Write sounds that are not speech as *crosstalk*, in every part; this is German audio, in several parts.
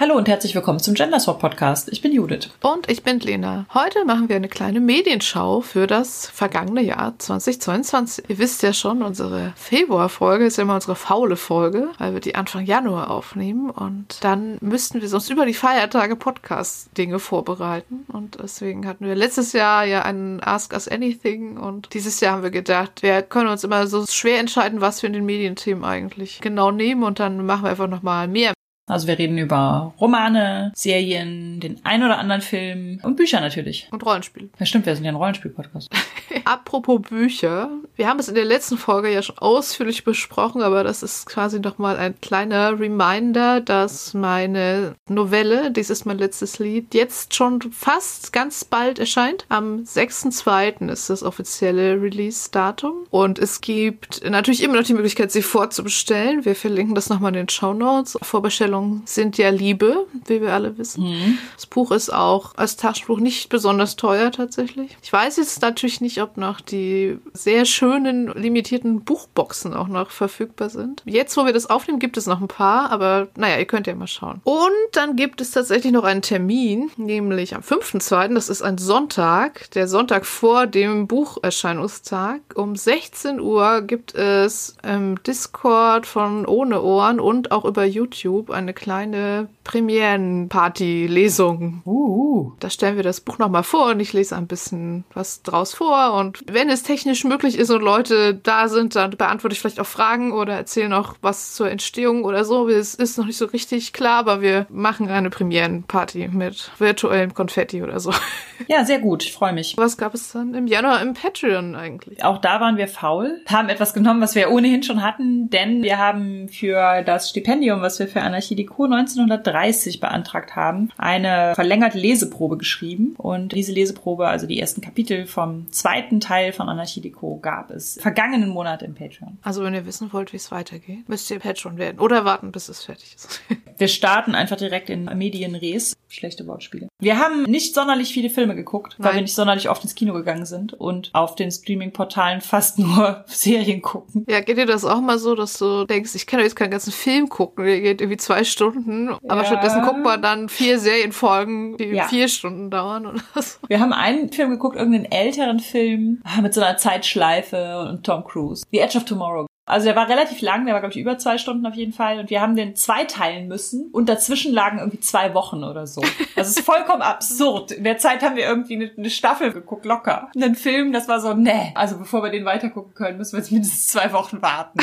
Hallo und herzlich willkommen zum Genderswap Podcast. Ich bin Judith. Und ich bin Lena. Heute machen wir eine kleine Medienschau für das vergangene Jahr 2022. Ihr wisst ja schon, unsere Februarfolge ist immer unsere faule Folge, weil wir die Anfang Januar aufnehmen und dann müssten wir sonst über die Feiertage Podcast-Dinge vorbereiten. Und deswegen hatten wir letztes Jahr ja einen Ask Us Anything und dieses Jahr haben wir gedacht, wir können uns immer so schwer entscheiden, was wir in den Medienthemen eigentlich genau nehmen und dann machen wir einfach nochmal mehr also wir reden über Romane, Serien, den ein oder anderen Film und Bücher natürlich. Und Rollenspiel. Ja, stimmt, wir sind ja ein Rollenspiel-Podcast. *laughs* Apropos Bücher. Wir haben es in der letzten Folge ja schon ausführlich besprochen, aber das ist quasi nochmal ein kleiner Reminder, dass meine Novelle, dies ist mein letztes Lied, jetzt schon fast ganz bald erscheint. Am 6.2. ist das offizielle Release-Datum. Und es gibt natürlich immer noch die Möglichkeit, sie vorzubestellen. Wir verlinken das nochmal in den Show Notes. Vorbestellung Erzählungen sind ja Liebe, wie wir alle wissen. Mhm. Das Buch ist auch als Taschenbuch nicht besonders teuer tatsächlich. Ich weiß jetzt natürlich nicht, ob noch die sehr schönen limitierten Buchboxen auch noch verfügbar sind. Jetzt, wo wir das aufnehmen, gibt es noch ein paar, aber naja, ihr könnt ja mal schauen. Und dann gibt es tatsächlich noch einen Termin, nämlich am 5.2., das ist ein Sonntag, der Sonntag vor dem Bucherscheinungstag. Um 16 Uhr gibt es im Discord von Ohne Ohren und auch über YouTube eine eine kleine Premierenparty-Lesung. Uh. Da stellen wir das Buch nochmal vor und ich lese ein bisschen was draus vor. Und wenn es technisch möglich ist und Leute da sind, dann beantworte ich vielleicht auch Fragen oder erzähle noch was zur Entstehung oder so. Es ist noch nicht so richtig klar, aber wir machen eine Premierenparty mit virtuellem Konfetti oder so. *laughs* Ja, sehr gut. Ich freue mich. Was gab es dann im Januar im Patreon eigentlich? Auch da waren wir faul, haben etwas genommen, was wir ohnehin schon hatten, denn wir haben für das Stipendium, was wir für Anarchie Deco 1930 beantragt haben, eine verlängerte Leseprobe geschrieben. Und diese Leseprobe, also die ersten Kapitel vom zweiten Teil von Anarchie Deco, gab es vergangenen Monat im Patreon. Also wenn ihr wissen wollt, wie es weitergeht, müsst ihr Patreon werden oder warten, bis es fertig ist. *laughs* wir starten einfach direkt in Medienres. Schlechte Wortspiele. Wir haben nicht sonderlich viele Filme geguckt, weil Nein. wir nicht sonderlich oft ins Kino gegangen sind und auf den Streaming-Portalen fast *laughs* nur Serien gucken. Ja, geht dir das auch mal so, dass du denkst, ich kann doch jetzt keinen ganzen Film gucken, der geht irgendwie zwei Stunden, ja. aber stattdessen guckt man dann vier Serienfolgen, die ja. vier Stunden dauern oder *laughs* so. Wir haben einen Film geguckt, irgendeinen älteren Film ah, mit so einer Zeitschleife und Tom Cruise. The Edge of Tomorrow also der war relativ lang, der war, glaube ich, über zwei Stunden auf jeden Fall. Und wir haben den zweiteilen müssen und dazwischen lagen irgendwie zwei Wochen oder so. Also es ist vollkommen absurd. In der Zeit haben wir irgendwie eine, eine Staffel geguckt, locker. Und einen Film, das war so, nee. Also bevor wir den weitergucken können, müssen wir jetzt mindestens zwei Wochen warten.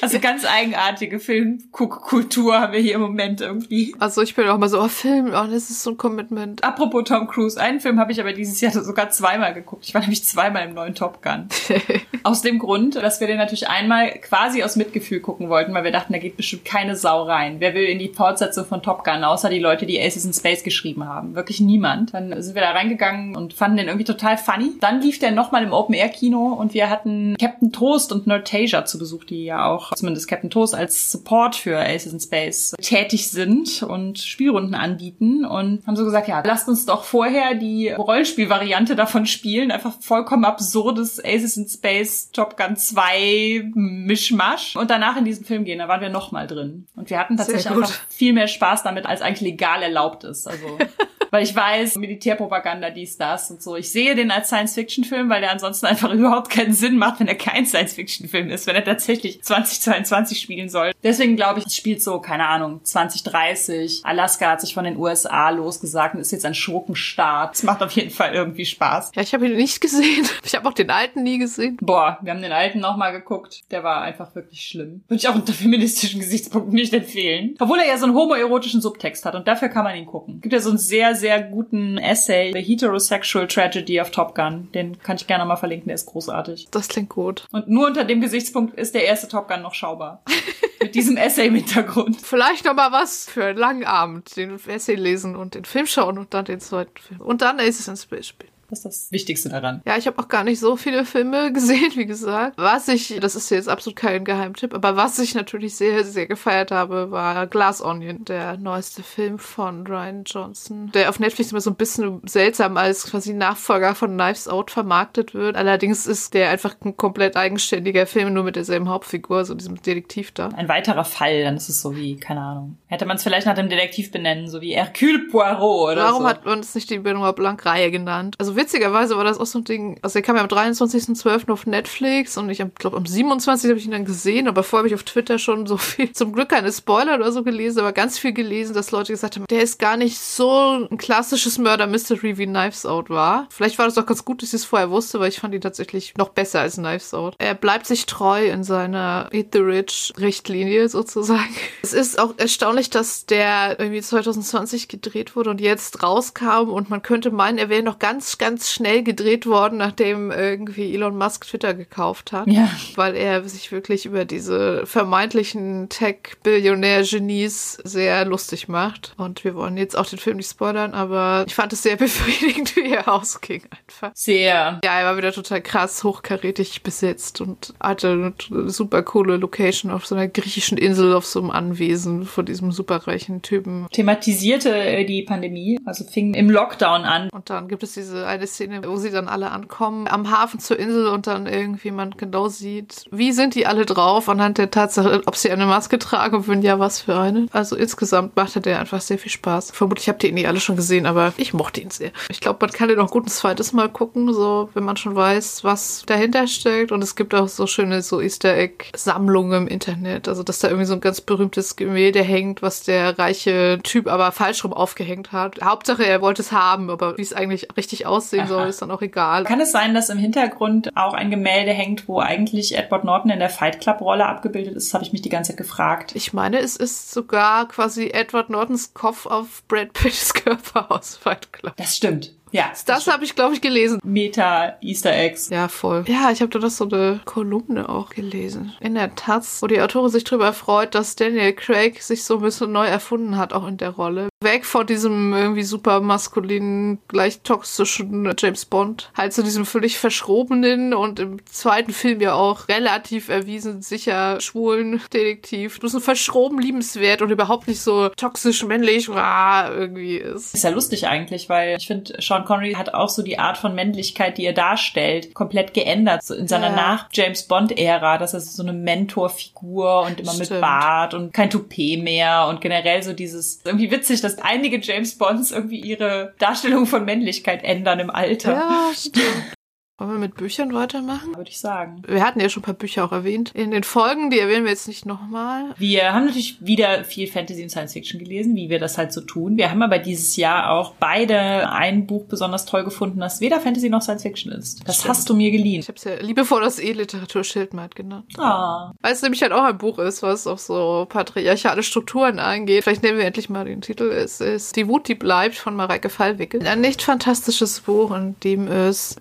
Also ganz eigenartige Filmkultur haben wir hier im Moment irgendwie. Also ich bin auch mal so, oh Film, oh, das ist so ein Commitment. Apropos Tom Cruise, einen Film habe ich aber dieses Jahr sogar zweimal geguckt. Ich war nämlich zweimal im neuen Top Gun. *laughs* Aus dem Grund, dass wir den natürlich einmal quasi aus Mitgefühl gucken wollten, weil wir dachten, da geht bestimmt keine Sau rein. Wer will in die Fortsetzung von Top Gun, außer die Leute, die Aces in Space geschrieben haben? Wirklich niemand. Dann sind wir da reingegangen und fanden den irgendwie total funny. Dann lief der nochmal im Open-Air-Kino und wir hatten Captain Toast und Nerdtasia zu Besuch, die ja auch, zumindest Captain Toast, als Support für Aces in Space tätig sind und Spielrunden anbieten und haben so gesagt, ja, lasst uns doch vorher die Rollenspielvariante davon spielen. Einfach vollkommen absurdes Aces in Space Top Gun 2 Mischmasch und danach in diesen Film gehen. Da waren wir noch mal drin. Und wir hatten tatsächlich einfach viel mehr Spaß damit, als eigentlich legal erlaubt ist. Also *laughs* weil ich weiß, Militärpropaganda, dies, das und so. Ich sehe den als Science-Fiction-Film, weil der ansonsten einfach *laughs* überhaupt keinen Sinn macht, wenn er kein Science-Fiction-Film ist, wenn er tatsächlich 2022 spielen soll. Deswegen glaube ich, es spielt so, keine Ahnung, 2030. Alaska hat sich von den USA losgesagt und ist jetzt ein Schurkenstaat. Es macht auf jeden Fall irgendwie Spaß. Ja, ich habe ihn nicht gesehen. *laughs* Ich habe auch den alten nie gesehen. Boah, wir haben den alten nochmal geguckt. Der war einfach wirklich schlimm. Würde ich auch unter feministischen Gesichtspunkten nicht empfehlen. Obwohl er ja so einen homoerotischen Subtext hat und dafür kann man ihn gucken. Gibt ja so einen sehr, sehr guten Essay, The Heterosexual Tragedy of Top Gun. Den kann ich gerne mal verlinken, der ist großartig. Das klingt gut. Und nur unter dem Gesichtspunkt ist der erste Top Gun noch schaubar. *laughs* Mit diesem Essay im Hintergrund. Vielleicht noch mal was für einen langen Abend. Den Essay lesen und den Film schauen und dann den zweiten Film. Und dann Aces in Space spielen. Das ist das Wichtigste daran. Ja, ich habe auch gar nicht so viele Filme *laughs* gesehen, wie gesagt. Was ich, das ist jetzt absolut kein Geheimtipp, aber was ich natürlich sehr, sehr gefeiert habe, war Glass Onion, der neueste Film von Ryan Johnson, der auf Netflix immer so ein bisschen seltsam als quasi Nachfolger von Knives Out vermarktet wird. Allerdings ist der einfach ein komplett eigenständiger Film, nur mit derselben Hauptfigur, so diesem Detektiv da. Ein weiterer Fall, dann ist es so wie, keine Ahnung. Hätte man es vielleicht nach dem Detektiv benennen, so wie Hercule Poirot oder Warum so. hat man es nicht die Benoit Blanc-Reihe genannt? Also witzigerweise war das auch so ein Ding, also der kam ja am 23.12. auf Netflix und ich glaube am 27. habe ich ihn dann gesehen, aber vorher habe ich auf Twitter schon so viel, zum Glück keine Spoiler oder so gelesen, aber ganz viel gelesen, dass Leute gesagt haben, der ist gar nicht so ein klassisches Murder-Mystery wie Knives Out war. Vielleicht war das auch ganz gut, dass ich es vorher wusste, weil ich fand ihn tatsächlich noch besser als Knives Out. Er bleibt sich treu in seiner Eat the Rich Richtlinie sozusagen. *laughs* Es ist auch erstaunlich, dass der irgendwie 2020 gedreht wurde und jetzt rauskam und man könnte meinen, er wäre noch ganz, ganz schnell gedreht worden, nachdem irgendwie Elon Musk Twitter gekauft hat. Ja. Weil er sich wirklich über diese vermeintlichen Tech-Billionär-Genies sehr lustig macht. Und wir wollen jetzt auch den Film nicht spoilern, aber ich fand es sehr *laughs* befriedigend, wie er ausging einfach. Sehr. Ja, er war wieder total krass hochkarätig besetzt und hatte eine super coole Location auf so einer griechischen Insel auf so einem Anwesen von diesem superreichen Typen. Thematisierte äh, die Pandemie, also fing im Lockdown an. Und dann gibt es diese eine Szene, wo sie dann alle ankommen am Hafen zur Insel und dann irgendwie man genau sieht, wie sind die alle drauf anhand der Tatsache, ob sie eine Maske tragen und wenn ja, was für eine. Also insgesamt machte der einfach sehr viel Spaß. Vermutlich habt ihr ihn nicht alle schon gesehen, aber ich mochte ihn sehr. Ich glaube, man kann den auch gut ein zweites Mal gucken, so wenn man schon weiß, was dahinter steckt. Und es gibt auch so schöne so Easter Egg-Sammlungen im Internet. Also dass da irgendwie so ein ganz berühmtes Gemälde hängt, was der reiche Typ aber falsch rum aufgehängt hat. Hauptsache, er wollte es haben, aber wie es eigentlich richtig aussehen soll, Aha. ist dann auch egal. Kann es sein, dass im Hintergrund auch ein Gemälde hängt, wo eigentlich Edward Norton in der Fight Club Rolle abgebildet ist? Das habe ich mich die ganze Zeit gefragt. Ich meine, es ist sogar quasi Edward Nortons Kopf auf Brad Pitts *laughs* Körper aus Fight Club. Das stimmt. Ja. Das habe ich, glaube ich, gelesen. Meta Easter Eggs. Ja, voll. Ja, ich habe da das so eine Kolumne auch gelesen. In der Taz, wo die Autorin sich darüber freut, dass Daniel Craig sich so ein bisschen neu erfunden hat, auch in der Rolle. Weg von diesem irgendwie super maskulinen, gleich toxischen James Bond, halt zu diesem völlig verschrobenen und im zweiten Film ja auch relativ erwiesen sicher schwulen Detektiv. Du bist ein verschroben liebenswert und überhaupt nicht so toxisch männlich ah, irgendwie ist. Ist ja lustig eigentlich, weil ich finde, Sean Connery hat auch so die Art von Männlichkeit, die er darstellt, komplett geändert. So in seiner Ja. Nach-James Bond-Ära, dass er so eine Mentorfigur und immer mit Stimmt. Bart und kein Toupet mehr und generell so dieses, irgendwie witzig, dass einige James Bonds irgendwie ihre Darstellung von Männlichkeit ändern im Alter, Ja, stimmt. Wollen wir mit Büchern weitermachen? würde ich sagen. Wir hatten ja schon ein paar Bücher auch erwähnt. In den Folgen, die erwähnen wir jetzt nicht nochmal. Wir haben natürlich wieder viel Fantasy und Science Fiction gelesen, wie wir das halt so tun. Wir haben aber dieses Jahr auch beide ein Buch besonders toll gefunden, das weder Fantasy noch Science Fiction ist. Das Stimmt. hast du mir geliehen. Ich habe es ja liebevoll das E-Literatur-Schildmeid genannt. Ah. Weil es nämlich halt auch ein Buch ist, was auf so patriarchale Strukturen eingeht. Vielleicht nehmen wir endlich mal den Titel. Es ist Die Wut, die bleibt von Mareike Fallwickel. Ein nicht fantastisches Buch, in dem es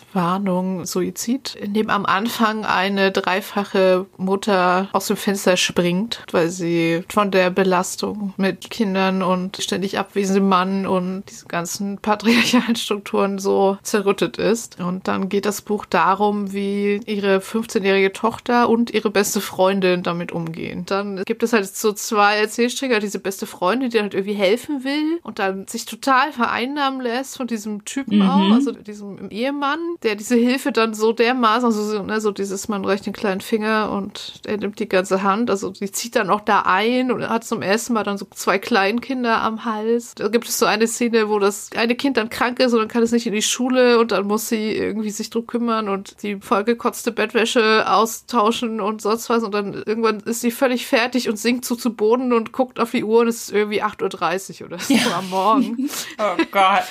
Inhaltswarnung Suizid, in dem am Anfang eine dreifache Mutter aus dem Fenster springt, weil sie von der Belastung mit Kindern und ständig abwesendem Mann und diesen ganzen *laughs* patriarchalen Strukturen so zerrüttet ist. Und dann geht das Buch darum, wie ihre 15-jährige Tochter und ihre beste Freundin damit umgehen. Dann gibt es halt so zwei Erzählstränge, diese beste Freundin, die halt irgendwie helfen will und dann sich total vereinnahmen lässt von diesem Typen Mhm. auch, also diesem Ehemann, der diese Hilfe dann so dermaßen, also so, ne, so dieses, man reicht den kleinen Finger und er nimmt die ganze Hand, also die zieht dann auch da ein und hat zum ersten Mal dann so zwei Kleinkinder am Hals. Da gibt es so eine Szene, wo das eine Kind dann krank ist und dann kann es nicht in die Schule und dann muss sie irgendwie sich drum kümmern und die vollgekotzte Bettwäsche austauschen und sonst was und dann irgendwann ist sie völlig fertig und sinkt so zu Boden und guckt auf die Uhr und es ist irgendwie 8.30 Uhr oder so am Morgen. *laughs* Oh Gott.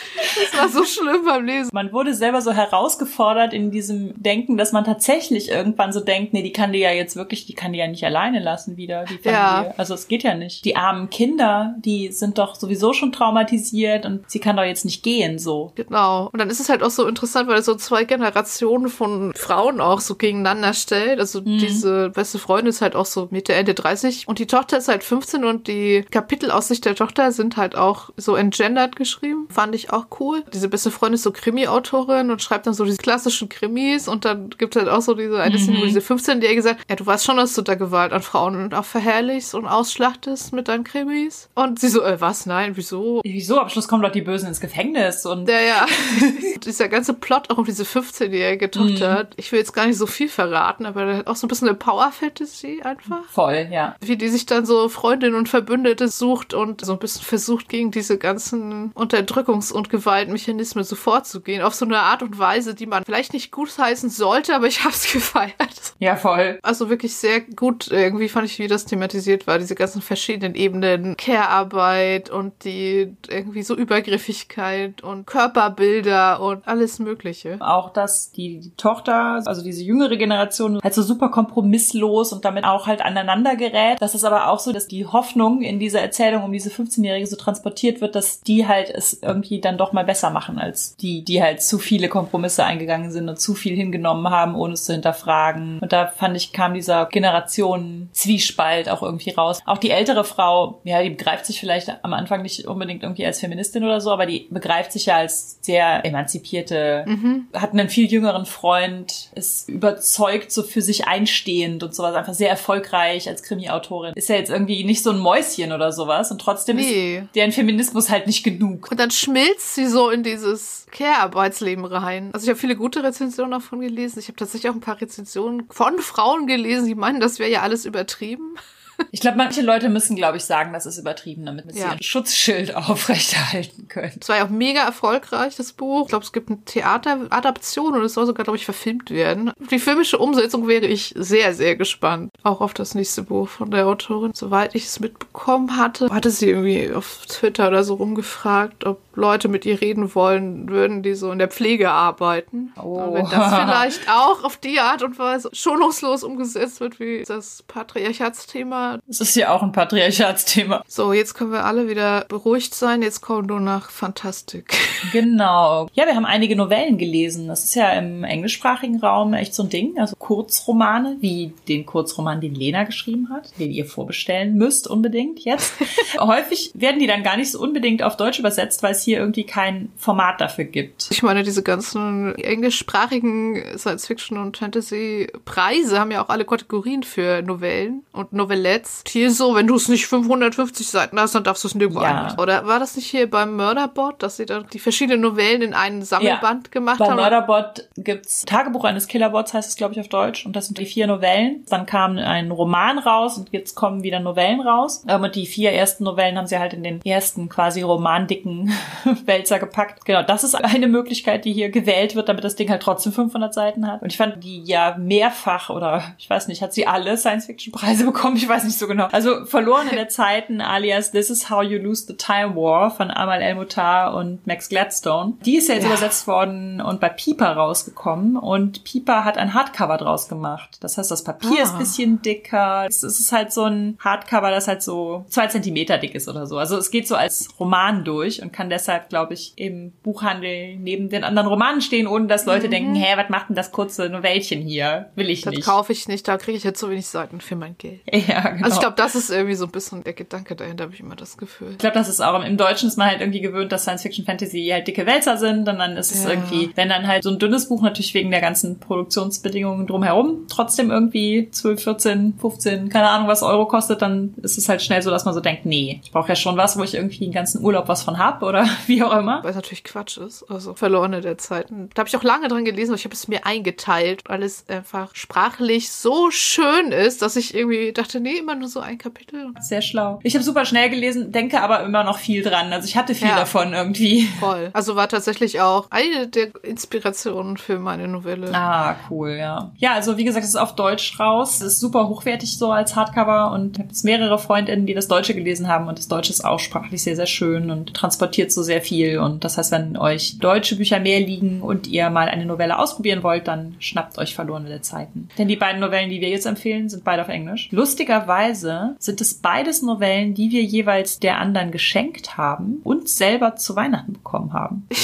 Das war so schlimm beim Lesen. Man wurde selber so herausgefordert in diesem Denken, dass man tatsächlich irgendwann so denkt, nee, die kann die ja jetzt wirklich, die kann die ja nicht alleine lassen wieder, die Familie. Ja. Also es geht ja nicht. Die armen Kinder, die sind doch sowieso schon traumatisiert und sie kann doch jetzt nicht gehen, so. Genau. Und dann ist es halt auch so interessant, weil er so zwei Generationen von Frauen auch so gegeneinander stellt. Also mhm. diese beste Freundin ist halt auch so Mitte, Ende 30 und die Tochter ist halt 15 und die Kapitel aus Sicht der Tochter sind halt auch so entgendert geschrieben. Fand ich auch cool. Diese beste Freundin ist so Krimi-Autorin und schreibt dann so diese klassischen Krimis und dann gibt es halt auch so diese eine Szene, wo mhm. diese 15-Jährige sagt, ja, du weißt schon, dass du da Gewalt an Frauen auch verherrlichst und ausschlachtest mit deinen Krimis. Und sie so, äh, was? Nein, wieso? Wieso? Am Schluss kommen doch die Bösen ins Gefängnis und. Ja, ja. *laughs* Dieser ganze Plot auch um diese 15-jährige Tochter. Mhm. Ich will jetzt gar nicht so viel verraten, aber hat auch so ein bisschen eine Power-Fantasy einfach. Voll, ja. Wie die sich dann so Freundinnen und Verbündete sucht und so ein bisschen versucht, gegen diese ganzen Unterdrückungs- und Gewaltmechanismen so vorzugehen. Auf so eine Art und Weise, die man vielleicht nicht gut heißen sollte, aber ich *laughs* hab's gefeiert. Ja, voll. Also wirklich sehr gut irgendwie fand ich, wie das thematisiert war. Diese ganzen verschiedenen Ebenen. Care-Arbeit und die irgendwie so Übergriffigkeit und Körperbilder und alles Mögliche. Auch, dass die, die Tochter, also diese jüngere Generation, halt so super kompromisslos und damit auch halt aneinander gerät. Das ist aber auch so, dass die Hoffnung in dieser Erzählung um diese 15-Jährige so transportiert wird, dass die halt es irgendwie dann doch mal besser machen als die, die halt zu viele Kompromisse eingegangen sind und zu viel hingenommen haben, ohne es zu hinterfragen. Und da fand ich, kam dieser Generationen-Zwiespalt auch irgendwie raus. Auch die ältere Frau, ja, die begreift sich vielleicht am Anfang nicht unbedingt irgendwie als Feministin oder so, aber die begreift sich ja als sehr emanzipierte, mhm. hat einen viel jüngeren Freund, ist überzeugt, so für sich einstehend und sowas, einfach sehr erfolgreich als Krimi-Autorin. Ist ja jetzt irgendwie nicht so ein Mäuschen oder sowas und trotzdem nee. ist deren Feminismus halt nicht genug. Und dann schmilzt sie so in dieses Care-Arbeitsleben rein. Also ich habe viele gute Rezensionen davon gelesen. Ich habe tatsächlich auch ein paar Rezensionen von Frauen gelesen, die meinen, das wäre ja alles übertrieben. *laughs* Ich glaube, manche Leute müssen, glaube ich, sagen, das ist übertrieben, damit sie ja. ihr Schutzschild *laughs* aufrechterhalten können. Es war ja auch mega erfolgreich, das Buch. Ich glaube, es gibt eine Theateradaption und es soll sogar, glaube ich, verfilmt werden. Die filmische Umsetzung wäre ich sehr, sehr gespannt. Auch auf das nächste Buch von der Autorin. Soweit ich es mitbekommen hatte, hatte sie irgendwie auf Twitter oder so rumgefragt, ob Leute mit ihr reden wollen würden, die so in der Pflege arbeiten. Oh. Und wenn das vielleicht auch auf die Art und Weise schonungslos umgesetzt wird, wie das Patriarchatsthema. Es ist ja auch ein Patriarchatsthema. So, jetzt können wir alle wieder beruhigt sein. Jetzt kommen nur nach Fantastik. *laughs* Genau. Ja, wir haben einige Novellen gelesen. Das ist ja im englischsprachigen Raum echt so ein Ding. Also Kurzromane, wie den Kurzroman, den Lena geschrieben hat, den ihr vorbestellen müsst unbedingt jetzt. *laughs* Häufig werden die dann gar nicht so unbedingt auf Deutsch übersetzt, weil es hier irgendwie kein Format dafür gibt. Ich meine, diese ganzen englischsprachigen Science-Fiction- und Fantasy-Preise haben ja auch alle Kategorien für Novellen und Novellettes. Hier so, wenn du es nicht 550 Seiten hast, dann darfst du es nirgendwo ja. einmachen. Oder war das nicht hier beim Murderbot, dass sie dann die verschiedenen Novellen in einen Sammelband ja. gemacht Bei haben? Bei Murderbot gibt's Tagebuch eines Killerbots, heißt es, glaube ich, auf Deutsch. Und das sind die vier Novellen. Dann kam ein Roman raus und jetzt kommen wieder Novellen raus. Und die vier ersten Novellen haben sie halt in den ersten quasi romandicken *laughs* Wälzer gepackt. Genau, das ist eine Möglichkeit, die hier gewählt wird, damit das Ding halt trotzdem 500 Seiten hat. Und ich fand die ja mehrfach oder ich weiß nicht, hat sie alle Science-Fiction-Preise *laughs* bekommen? Ich weiß nicht so genau. Also Verloren in der Zeiten *laughs* alias This is How You Lose the Time War von Amal El-Mutar und Max Gladstone. Die ist ja jetzt ja. übersetzt worden und bei Piper rausgekommen und Piper hat ein Hardcover draus gemacht. Das heißt, das Papier ah. ist bisschen dicker. Es ist halt so ein Hardcover, das halt so zwei Zentimeter dick ist oder so. Also es geht so als Roman durch und kann deshalb, glaube ich, im Buchhandel neben den anderen Romanen stehen, ohne dass Leute mhm. denken, hä, was macht denn das kurze Novellchen hier? Will ich das nicht. Das kaufe ich nicht, da kriege ich jetzt so wenig Seiten für mein Geld. *laughs* Ja, genau. Also ich glaube, das ist irgendwie so ein bisschen der Gedanke dahinter, habe ich immer das Gefühl. Ich glaube, das ist auch im Deutschen ist man halt irgendwie gewöhnt, dass Science Fiction Fantasy halt dicke Wälzer sind und dann ist es ja. irgendwie, wenn dann halt so ein dünnes Buch natürlich wegen der ganzen Produktionsbedingungen drumherum trotzdem irgendwie 12, 14, 15, keine Ahnung was Euro kostet, dann ist es halt schnell so, dass man so denkt, nee, ich brauche ja schon was, wo ich irgendwie den ganzen Urlaub was von hab oder *laughs* wie auch immer. Weil es natürlich Quatsch ist, also verlorene der Zeiten. Da habe ich auch lange dran gelesen, aber ich habe es mir eingeteilt, weil es einfach sprachlich so schön ist, dass ich irgendwie dachte, nee, immer nur so ein Kapitel. Sehr schlau. Ich habe super schnell gelesen, denke aber immer noch viel dran. Also ich hatte viel Ja. davon irgendwie. Voll. Also war tatsächlich auch eine der Inspirationen für meine Novelle. Ah, cool, ja. Ja, also wie gesagt, es ist auf Deutsch raus. Es ist super hochwertig so als Hardcover und ich habe jetzt mehrere Freundinnen, die das Deutsche gelesen haben und das Deutsche ist auch sprachlich sehr, sehr schön und transportiert so sehr viel. Und das heißt, wenn euch deutsche Bücher mehr liegen und ihr mal eine Novelle ausprobieren wollt, dann schnappt euch verlorene Zeiten. Denn die beiden Novellen, die wir jetzt empfehlen, sind beide auf Englisch. Lustigerweise sind es beides Novellen, die wir jeweils der anderen geschenkt haben und selber zu Weihnachten bekommen haben. *laughs*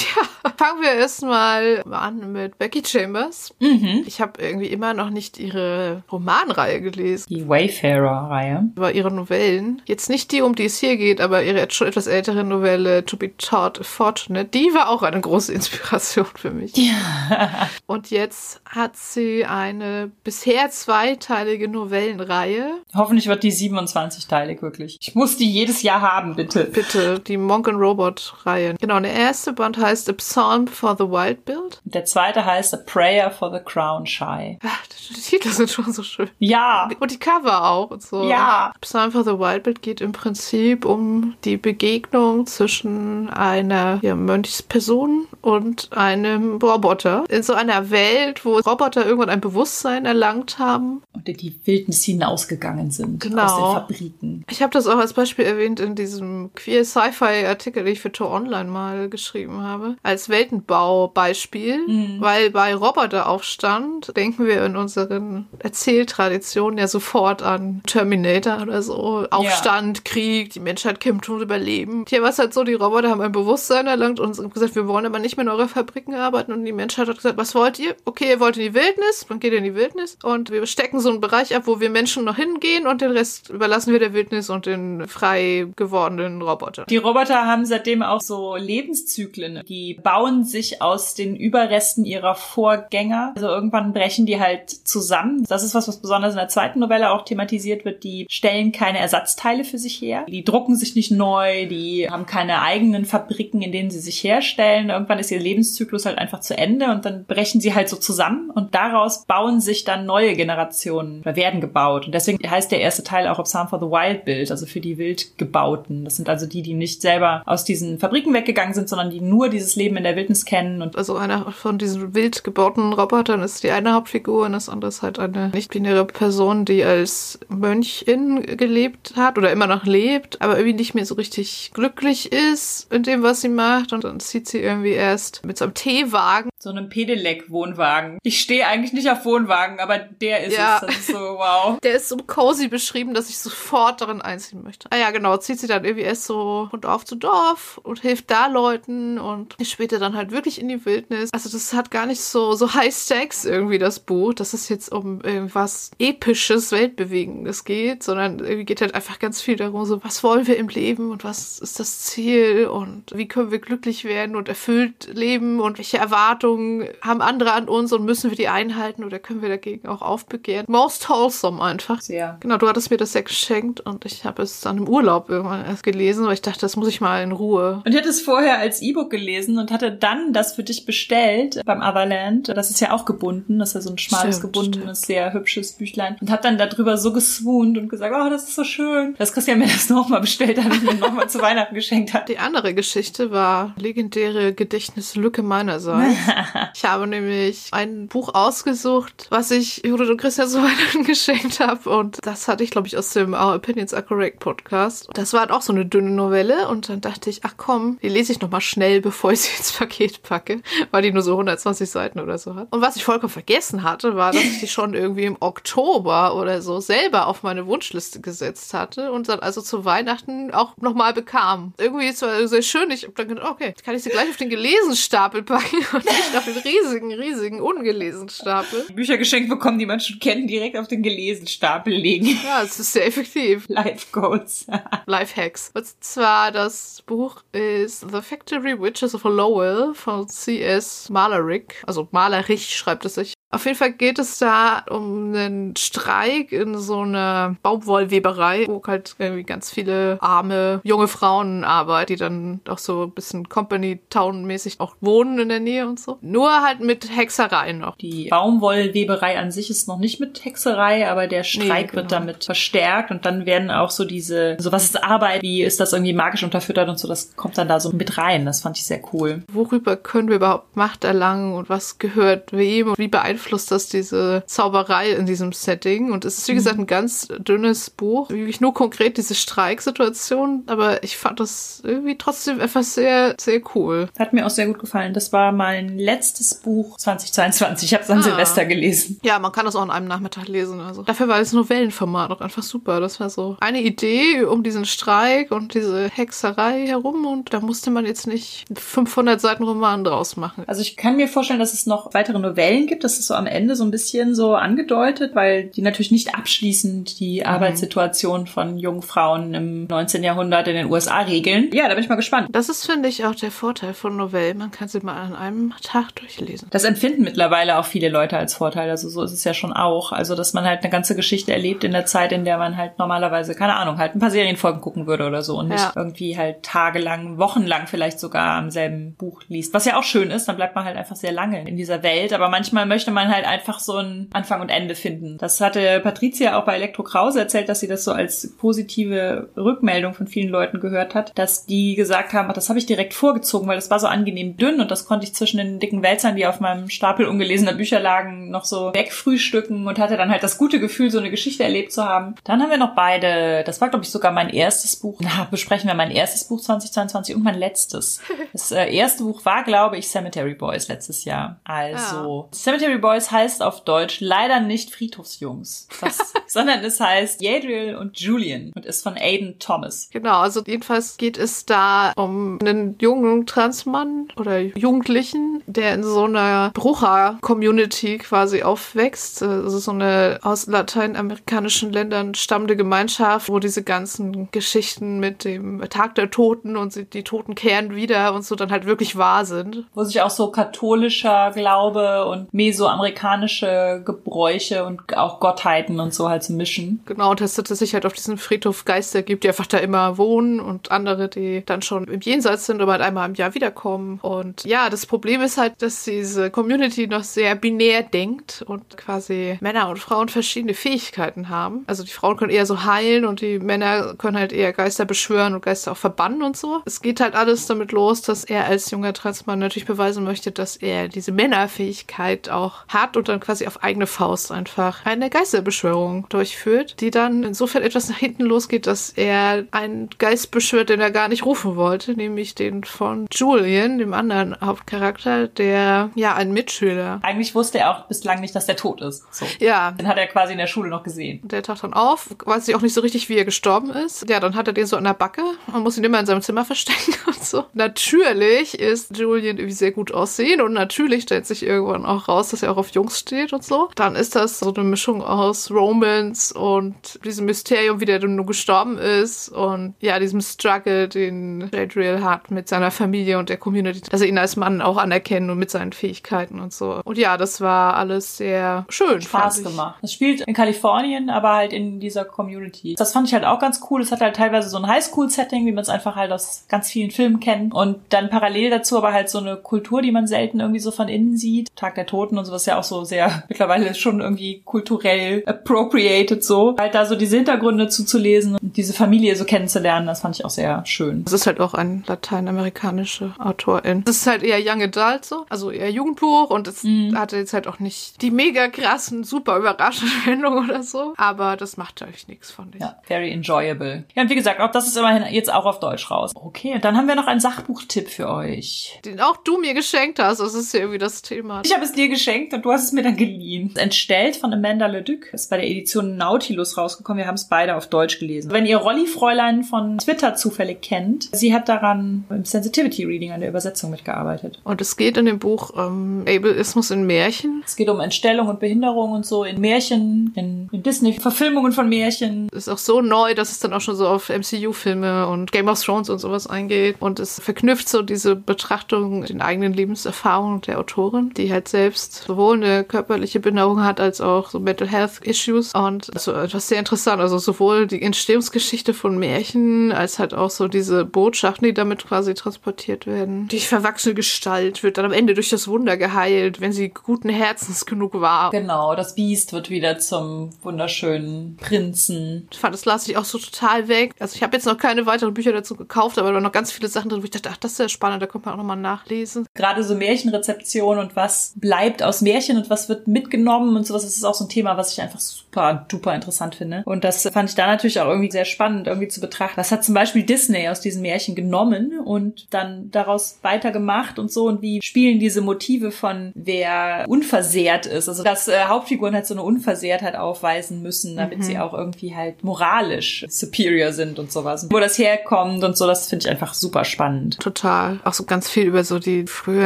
Ja, fangen wir erstmal an mit Becky Chambers. Mhm. Ich habe irgendwie immer noch nicht ihre Romanreihe gelesen. Die Wayfarer-Reihe. über ihre Novellen. Jetzt nicht die, um die es hier geht, aber ihre schon etwas ältere Novelle To Be Taught Fortunate, die war auch eine große Inspiration für mich. Ja. *laughs* Und jetzt hat sie eine bisher zweiteilige Novellenreihe. Hoffentlich wird die 27-teilig, wirklich. Ich muss die jedes Jahr haben, bitte. Bitte, die Monk and Robot Reihe. Genau, der erste Band heißt A Psalm for the Wild Build. Der zweite heißt A Prayer for the Crown Shy. Ah, Die Titel sind schon so schön. Ja. Und die Cover auch und so. Ja. Psalm for the Wild Build geht im Prinzip um die Begegnung zwischen einer ja, Mönchsperson und einem Roboter. In so einer Welt, wo Roboter irgendwann ein Bewusstsein erlangt haben. Und in die Wildnis hinausgegangen sind. Genau. Aus den Fabriken. Ich habe das auch als Beispiel erwähnt in diesem queer Sci-Fi-Artikel, den ich für Tor Online mal geschrieben habe. Als Weltenbau-Beispiel. Weil bei Roboteraufstand denken wir in unseren Erzähltraditionen ja sofort an Terminator oder so. Aufstand, Krieg, die Menschheit kämpft ums Überleben. Hier war es halt so, die Roboter haben ein Bewusstsein erlangt und gesagt, wir wollen aber nicht mehr in eurer Fabriken arbeiten. Und die Menschheit hat gesagt, was wollt ihr? Okay, ihr wollt in die Wildnis, dann geht ihr in die Wildnis. Und wir stecken so einen Bereich ab, wo wir Menschen noch hingehen und den Rest überlassen wir der Wildnis und den frei gewordenen Robotern. Die Roboter haben seitdem auch so Lebenszyklen. Die bauen sich aus den Überresten ihrer Vorgänger. Also irgendwann brechen die halt zusammen. Das ist was, was besonders in der zweiten Novelle auch thematisiert wird. Die stellen keine Ersatzteile für sich her. Die drucken sich nicht neu. Die haben keine eigenen Fabriken, in denen sie sich herstellen. Irgendwann ist ihr Lebenszyklus halt einfach zu Ende und dann brechen sie halt so zusammen und daraus bauen sich dann neue Generationen oder werden gebaut. Und deswegen heißt der erste Teil auch Psalm for the Wild Build, also für die Wildgebauten. Das sind also die, die nicht selber aus diesen Fabriken weggegangen sind, sondern die nur dieses Leben in der Wildnis kennen und Also einer von diesen wild gebauten Robotern ist die eine Hauptfigur und das andere ist halt eine nicht-binäre Person, die als Mönchin gelebt hat oder immer noch lebt, aber irgendwie nicht mehr so richtig glücklich ist in dem, was sie macht. Und dann zieht sie irgendwie erst mit so einem Teewagen so einem Pedelec-Wohnwagen. Ich stehe eigentlich nicht auf Wohnwagen, aber der ist Ja. es. Das ist so, wow. *laughs* Der ist so cozy beschrieben, dass ich sofort darin einziehen möchte. Ah ja, genau, zieht sie dann irgendwie erst so von Dorf zu Dorf und hilft da Leuten und später dann halt wirklich in die Wildnis. Also das hat gar nicht so, so High Stakes irgendwie das Buch, dass es jetzt um irgendwas episches, weltbewegendes geht, sondern irgendwie geht halt einfach ganz viel darum, so was wollen wir im Leben und was ist das Ziel und wie können wir glücklich werden und erfüllt leben und welche Erwartungen haben andere an uns und müssen wir die einhalten oder können wir dagegen auch aufbegehren. Most wholesome einfach. Sehr. Genau, du hattest mir das ja geschenkt und ich habe es dann im Urlaub irgendwann erst gelesen, weil ich dachte, das muss ich mal in Ruhe. Und ich hatte es vorher als E-Book gelesen und hatte dann das für dich bestellt beim Otherland. Das ist ja auch gebunden. Das ist ja so ein schmales, Stimmt, gebundenes, sehr hübsches Büchlein. Und habe dann darüber so geswoont und gesagt, oh, das ist so schön. Dass Christian mir das nochmal bestellt hat und mir nochmal zu Weihnachten geschenkt hat. Die andere Geschichte war legendäre Gedächtnislücke meinerseits. *laughs* ich habe nämlich ein Buch ausgesucht, was ich Judith und Christian zu *laughs* Weihnachten geschenkt habe. Und das hatte ich, glaube ich, aus dem Our Opinions Are Correct Podcast. Das war halt auch so eine dünne Novelle. Und dann dachte ich, ach komm, die lese ich nochmal schnell, *laughs* bevor ich sie ins Paket packe, weil die nur so 120 Seiten oder so hat. Und was ich vollkommen vergessen hatte, war, dass ich die schon irgendwie im Oktober oder so selber auf meine Wunschliste gesetzt hatte und dann also zu Weihnachten auch nochmal bekam. Irgendwie ist es sehr schön. Ich habe dann gedacht, okay, jetzt kann ich sie gleich auf den Gelesenstapel packen *laughs* und nicht auf den riesigen, riesigen Ungelesenstapel. Bücher geschenkt bekommen, die man schon kennt, direkt auf den Gelesenstapel legen. *laughs* Ja, es ist sehr effektiv. Life Goals. *laughs* Lifehacks. Und zwar das Buch ist The Factory Witches of Lowell von C.S. Malerick. Also Malerich schreibt es sich. Auf jeden Fall geht es da um einen Streik in so einer Baumwollweberei, wo halt irgendwie ganz viele arme junge Frauen arbeiten, die dann auch so ein bisschen Company Town mäßig auch wohnen in der Nähe und so. Nur halt mit Hexerei noch. Die Baumwollweberei an sich ist noch nicht mit Hexerei, aber der Streik nee, genau. wird damit verstärkt und dann werden auch so diese, so was ist Arbeit, wie ist das irgendwie magisch unterfüttert und so, das kommt dann da so mit rein. Das fand ich sehr cool. Worüber können wir überhaupt Macht erlangen und was gehört wem und wie beeinflusst das diese Zauberei in diesem Setting? Und es ist, wie mhm. gesagt, ein ganz dünnes Buch. Wirklich nur konkret diese Streiksituation, aber ich fand das irgendwie trotzdem etwas sehr, sehr cool. Hat mir auch sehr gut gefallen. Das war mein letztes Buch 2022. Ich habe es an ah. Silvester gelesen. Ja, man kann das auch an einem Nachmittag lesen. Also dafür war das Novellenformat auch einfach super. Das war so eine Idee um diesen Streik und diese Hexerei herum und da musste man jetzt nicht 500 Seiten Roman draus machen. Also ich kann mir vorstellen, dass es noch weitere Novellen gibt. Das ist so am Ende so ein bisschen so angedeutet, weil die natürlich nicht abschließend die mhm. Arbeitssituation von jungen Frauen im 19. Jahrhundert in den USA regeln. Ja, da bin ich mal gespannt. Das ist, finde ich, auch der Vorteil von Novellen. Man kann sie mal an einem Tag durchlesen. Das empfinden mittlerweile auch viele Leute als Vorteil. Also so ist es ja schon auch. Also, dass man halt eine ganze Geschichte erlebt in der Zeit, in der man halt normalerweise, keine Ahnung, halt ein paar Serienfolgen gucken würde oder so und ja. nicht irgendwie halt tagelang, wochenlang vielleicht sogar am selben Buch liest. Was ja auch schön ist, dann bleibt man halt einfach sehr lange in dieser Welt. Aber manchmal möchte man halt einfach so ein Anfang und Ende finden. Das hatte Patricia auch bei Elektro Krause erzählt, dass sie das so als positive Rückmeldung von vielen Leuten gehört hat, dass die gesagt haben, ach, das habe ich direkt vorgezogen, weil das war so angenehm dünn und das konnte ich zwischen den dicken Wälzern, die auf meinem Stapel ungelesener Bücher lagen, noch so wegfrühstücken und hatte dann halt das gute Gefühl, so eine Geschichte erlebt zu haben. Dann haben wir noch beide, das war glaube ich sogar mein erstes Buch. Na, besprechen wir mein erstes Buch 2022 und mein letztes. *laughs* Das äh, erste Buch war, glaube ich, Cemetery Boys letztes Jahr. Also, ja. Cemetery Boys heißt auf Deutsch leider nicht Friedhofsjungs, das, *laughs* sondern es heißt Yadriel und Julian und ist von Aiden Thomas. Genau, also jedenfalls geht es da um einen jungen Transmann oder Jugendlichen, der in so einer Brucher-Community quasi aufwächst. Also so eine aus lateinamerikanischen Ländern stammende Gemeinschaft, wo diese ganzen Geschichten mit dem Tag der Toten und die Toten kehren wieder und so dann halt wirklich wahr sind. Wo sich auch so katholischer Glaube und mesoamerikanische Gebräuche und auch Gottheiten und so halt so mischen. Genau, und dass es sich halt auf diesem Friedhof Geister gibt, die einfach da immer wohnen und andere, die dann schon im Jenseits sind, aber halt einmal im Jahr wiederkommen. Und ja, das Problem ist halt, dass diese Community noch sehr binär denkt und quasi Männer und Frauen verschiedene Fähigkeiten haben. Also die Frauen können eher so heilen und die Männer können halt eher Geister beschwören und Geister auch verbannen und so. Es geht halt alles damit los, dass er als junger Transmann natürlich beweisen möchte, dass er diese Männerfähigkeit auch hat und dann quasi auf eigene Faust einfach eine Geisterbeschwörung durchführt, die dann insofern etwas nach hinten losgeht, dass er einen Geist beschwört, den er gar nicht rufen wollte, nämlich den von Julian, dem anderen Hauptcharakter, der ja ein Mitschüler. Eigentlich wusste er auch bislang nicht, dass der tot ist. So. Ja. Den hat er quasi in der Schule noch gesehen. Der taucht dann auf, weiß ich auch nicht so richtig, wie er gestorben ist. Ja, dann hat er den so an der Backe und muss ihn immer in seinem Zimmer *laughs* verstecken und so. Natürlich ist Julian irgendwie sehr gut aussehen und natürlich stellt sich irgendwann auch raus, dass er auch auf Jungs steht und so. Dann ist das so eine Mischung aus Romance und diesem Mysterium, wie der nun gestorben ist und ja, diesem Struggle, den Jadriel hat mit seiner Familie und der Community, dass er ihn als Mann auch anerkennen und mit seinen Fähigkeiten und so. Und ja, das war alles sehr schön. Spaß gemacht. Es spielt in Kalifornien, aber halt in dieser Community. Das fand ich halt auch ganz cool. Es hat halt teilweise so ein Highschool-Setting, wie man es einfach halt aus ganz vielen Filmen kennt. Und dann parallel dazu aber halt so eine Kultur, die man selten irgendwie so von innen sieht. Tag der Toten und sowas ja auch so sehr *laughs* mittlerweile schon irgendwie kulturell appropriated so. Halt da so diese Hintergründe zuzulesen und diese Familie so kennenzulernen, das fand ich auch sehr schön. Es ist halt auch ein lateinamerikanische Autorin. Es ist halt eher Young Adult so, also eher Jugendbuch und es mhm. hatte jetzt halt auch nicht die mega krassen, super überraschenden *laughs* Wendungen oder so. Aber das macht eigentlich nichts, fand ich. Ja, very enjoyable. Ja, und wie gesagt, auch das ist immerhin jetzt auch auf Deutsch raus. Okay, und dann haben wir noch einen Sachbuchtipp für euch. Den auch du mir geschenkt hast. Das ist ja irgendwie das Thema. Ich habe es dir geschenkt du hast es mir dann geliehen. Entstellt von Amanda Leduc. Ist bei der Edition Nautilus rausgekommen. Wir haben es beide auf Deutsch gelesen. Wenn ihr Rolli Fräulein von Twitter zufällig kennt, sie hat daran im Sensitivity Reading an der Übersetzung mitgearbeitet. Und es geht in dem Buch um Ableismus in Märchen. Es geht um Entstellung und Behinderung und so in Märchen, in, in Disney-Verfilmungen von Märchen. Ist auch so neu, dass es dann auch schon so auf MCU-Filme und Game of Thrones und sowas eingeht. Und es verknüpft so diese Betrachtung den eigenen Lebenserfahrungen der Autorin, die halt selbst sowohl sowohl eine körperliche Behinderung hat als auch so Mental Health Issues und so etwas sehr interessant. Also sowohl die Entstehungsgeschichte von Märchen als halt auch so diese Botschaften, die damit quasi transportiert werden. Die verwachsene Gestalt wird dann am Ende durch das Wunder geheilt, wenn sie guten Herzens genug war. Genau, das Biest wird wieder zum wunderschönen Prinzen. Ich fand, das las ich auch so total weg. Also ich habe jetzt noch keine weiteren Bücher dazu gekauft, aber da waren noch ganz viele Sachen drin, wo ich dachte, ach, das ist ja spannend, da kommt man auch nochmal nachlesen. Gerade so Märchenrezeption und was bleibt aus Märchen und was wird mitgenommen und sowas, das ist auch so ein Thema, was ich einfach super duper interessant finde. Und das fand ich da natürlich auch irgendwie sehr spannend, irgendwie zu betrachten. Was hat zum Beispiel Disney aus diesen Märchen genommen und dann daraus weitergemacht und so und wie spielen diese Motive von wer unversehrt ist. Also dass äh, Hauptfiguren halt so eine Unversehrtheit aufweisen müssen, damit mhm. sie auch irgendwie halt moralisch superior sind und sowas. Wo das herkommt und so, das finde ich einfach super spannend. Total. Auch so ganz viel über so die frühe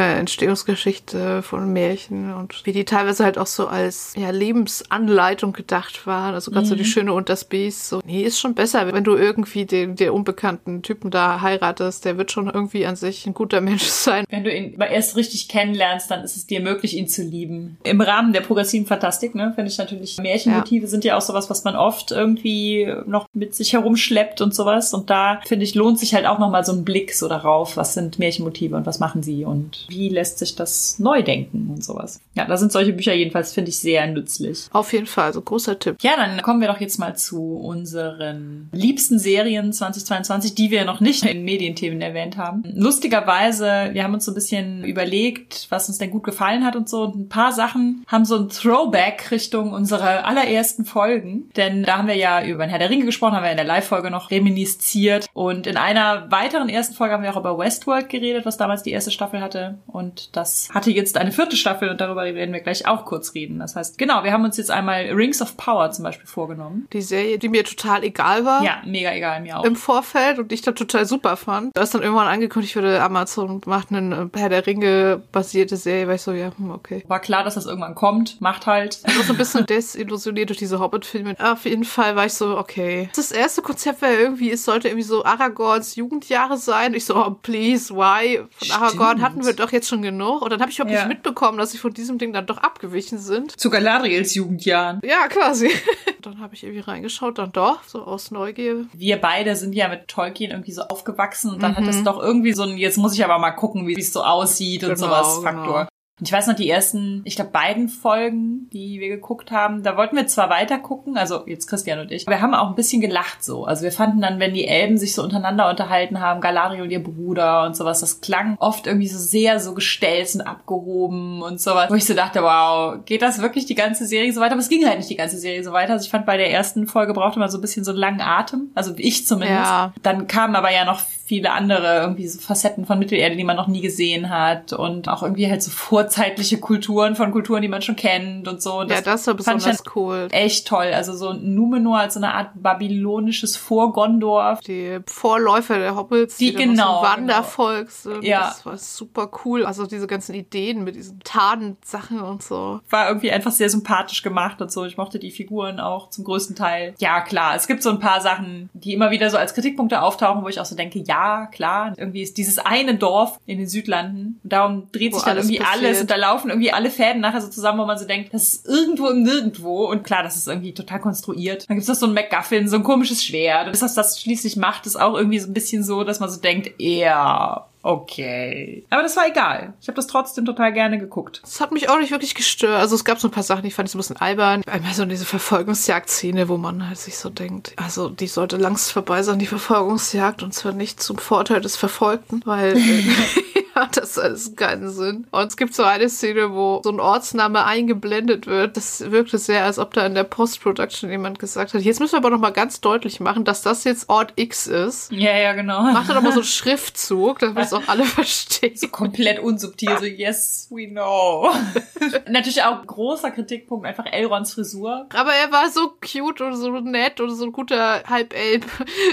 Entstehungsgeschichte von Märchen und wie die teilweise halt auch so als ja, Lebensanleitung gedacht waren. Also gerade mhm. so die mhm. Schöne und das Biest. So, nee, ist schon besser, wenn du irgendwie den, den unbekannten Typen da heiratest. Der wird schon irgendwie an sich ein guter Mensch *laughs* sein. Wenn du ihn erst richtig kennenlernst, dann ist es dir möglich, ihn zu lieben. Im Rahmen der progressiven Fantastik, ne, finde ich natürlich, Märchenmotive ja. sind ja auch sowas, was man oft irgendwie noch mit sich herumschleppt und sowas. Und da, finde ich, lohnt sich halt auch nochmal so ein Blick so darauf, was sind Märchenmotive und was machen sie und wie lässt sich das neu denken und sowas. Ja, da sind solche Bücher jedenfalls, finde ich, sehr nützlich. Auf jeden Fall, also großer Tipp. Ja, dann kommen wir doch jetzt mal zu unseren liebsten Serien 2022, die wir noch nicht in Medienthemen erwähnt haben. Lustigerweise, wir haben uns so ein bisschen überlegt, was uns denn gut gefallen hat und so. Und ein paar Sachen haben so ein Throwback Richtung unserer allerersten Folgen. Denn da haben wir ja über den Herr der Ringe gesprochen, haben wir in der Live-Folge noch reminisziert. Und in einer weiteren ersten Folge haben wir auch über Westworld geredet, was damals die erste Staffel hatte. Und das hatte jetzt eine vierte Staffel und darüber werden wir gleich auch kurz reden. Das heißt, genau, wir haben uns jetzt einmal Rings of Power zum Beispiel vorgenommen. Die Serie, die mir total egal war. Ja, mega egal, mir auch. Im Vorfeld und ich da total super fand. Da ist dann irgendwann angekündigt wurde, Amazon macht eine Herr der Ringe basierte Serie, weil ich so, ja, hm, okay. War klar, dass das irgendwann kommt, macht halt. Ich war so ein bisschen *laughs* desillusioniert durch diese Hobbit-Filme. Auf jeden Fall war ich so, okay. Das erste Konzept war irgendwie, es sollte irgendwie so Aragorns Jugendjahre sein. Ich so, oh, please, why? Von Stimmt. Aragorn hatten wir doch jetzt schon genug. Und dann habe ich überhaupt ja. nicht mitbekommen, dass sie von diesem Ding dann doch abgewichen sind. Zu Galadriels Jugendjahren. Ja, quasi. *laughs* dann habe ich irgendwie reingeschaut, dann doch, so aus Neugier. Wir beide sind ja mit Tolkien irgendwie so aufgewachsen und dann mhm. hat es doch irgendwie so ein, jetzt muss ich aber mal gucken, wie es so aussieht genau, und sowas Faktor. Genau. Und ich weiß noch, die ersten, ich glaube, beiden Folgen, die wir geguckt haben, da wollten wir zwar weiter gucken, also jetzt Christian und ich, wir haben auch ein bisschen gelacht so. Also wir fanden dann, wenn die Elben sich so untereinander unterhalten haben, Galadriel und ihr Bruder und sowas, das klang oft irgendwie so sehr so gestellt und abgehoben und sowas, wo ich so dachte, wow, geht das wirklich die ganze Serie so weiter? Aber es ging halt nicht die ganze Serie so weiter. Also ich fand, bei der ersten Folge brauchte man so ein bisschen so einen langen Atem, also ich zumindest. Ja. Dann kamen aber ja noch viele andere irgendwie so Facetten von Mittelerde, die man noch nie gesehen hat und auch irgendwie halt so vorzeitliche Kulturen von Kulturen, die man schon kennt und so. Und das ja, das war besonders cool. Echt toll. Also so Numenor als so eine Art babylonisches Vorgondor. Die Vorläufer der Hobbits, die, die genau, so Wandervolk genau. sind. Ja. Das war super cool. Also diese ganzen Ideen mit diesen Tarnsachen und so. War irgendwie einfach sehr sympathisch gemacht und so. Ich mochte die Figuren auch zum größten Teil. Ja, klar. Es gibt so ein paar Sachen, die immer wieder so als Kritikpunkte auftauchen, wo ich auch so denke, ja, klar, irgendwie ist dieses eine Dorf in den Südlanden und darum dreht wo sich dann alles irgendwie passiert. alles und da laufen irgendwie alle Fäden nachher so zusammen, wo man so denkt, das ist irgendwo im Nirgendwo und klar, das ist irgendwie total konstruiert. Dann gibt's noch so ein MacGuffin, so ein komisches Schwert und das, was das schließlich macht, ist auch irgendwie so ein bisschen so, dass man so denkt, eher Okay. Aber das war egal. Ich habe das trotzdem total gerne geguckt. Das hat mich auch nicht wirklich gestört. Also es gab so ein paar Sachen, die fand ich so ein bisschen albern. Einmal so diese Verfolgungsjagd-Szene, wo man halt sich so denkt, also die sollte langst vorbei sein, die Verfolgungsjagd. Und zwar nicht zum Vorteil des Verfolgten, weil *laughs* *laughs* hat das alles keinen Sinn. Und es gibt so eine Szene, wo so ein Ortsname eingeblendet wird. Das wirkte sehr, als ob da in der Post-Production jemand gesagt hat, jetzt müssen wir aber noch mal ganz deutlich machen, dass das jetzt Ort X ist. Ja, ja, genau. Macht dann aber so einen *laughs* Schriftzug, damit es auch alle *laughs* verstehen. So komplett unsubtil, so yes, we know. *laughs* Natürlich auch großer Kritikpunkt, einfach Elrons Frisur. Aber er war so cute und so nett und so ein guter Halbelb.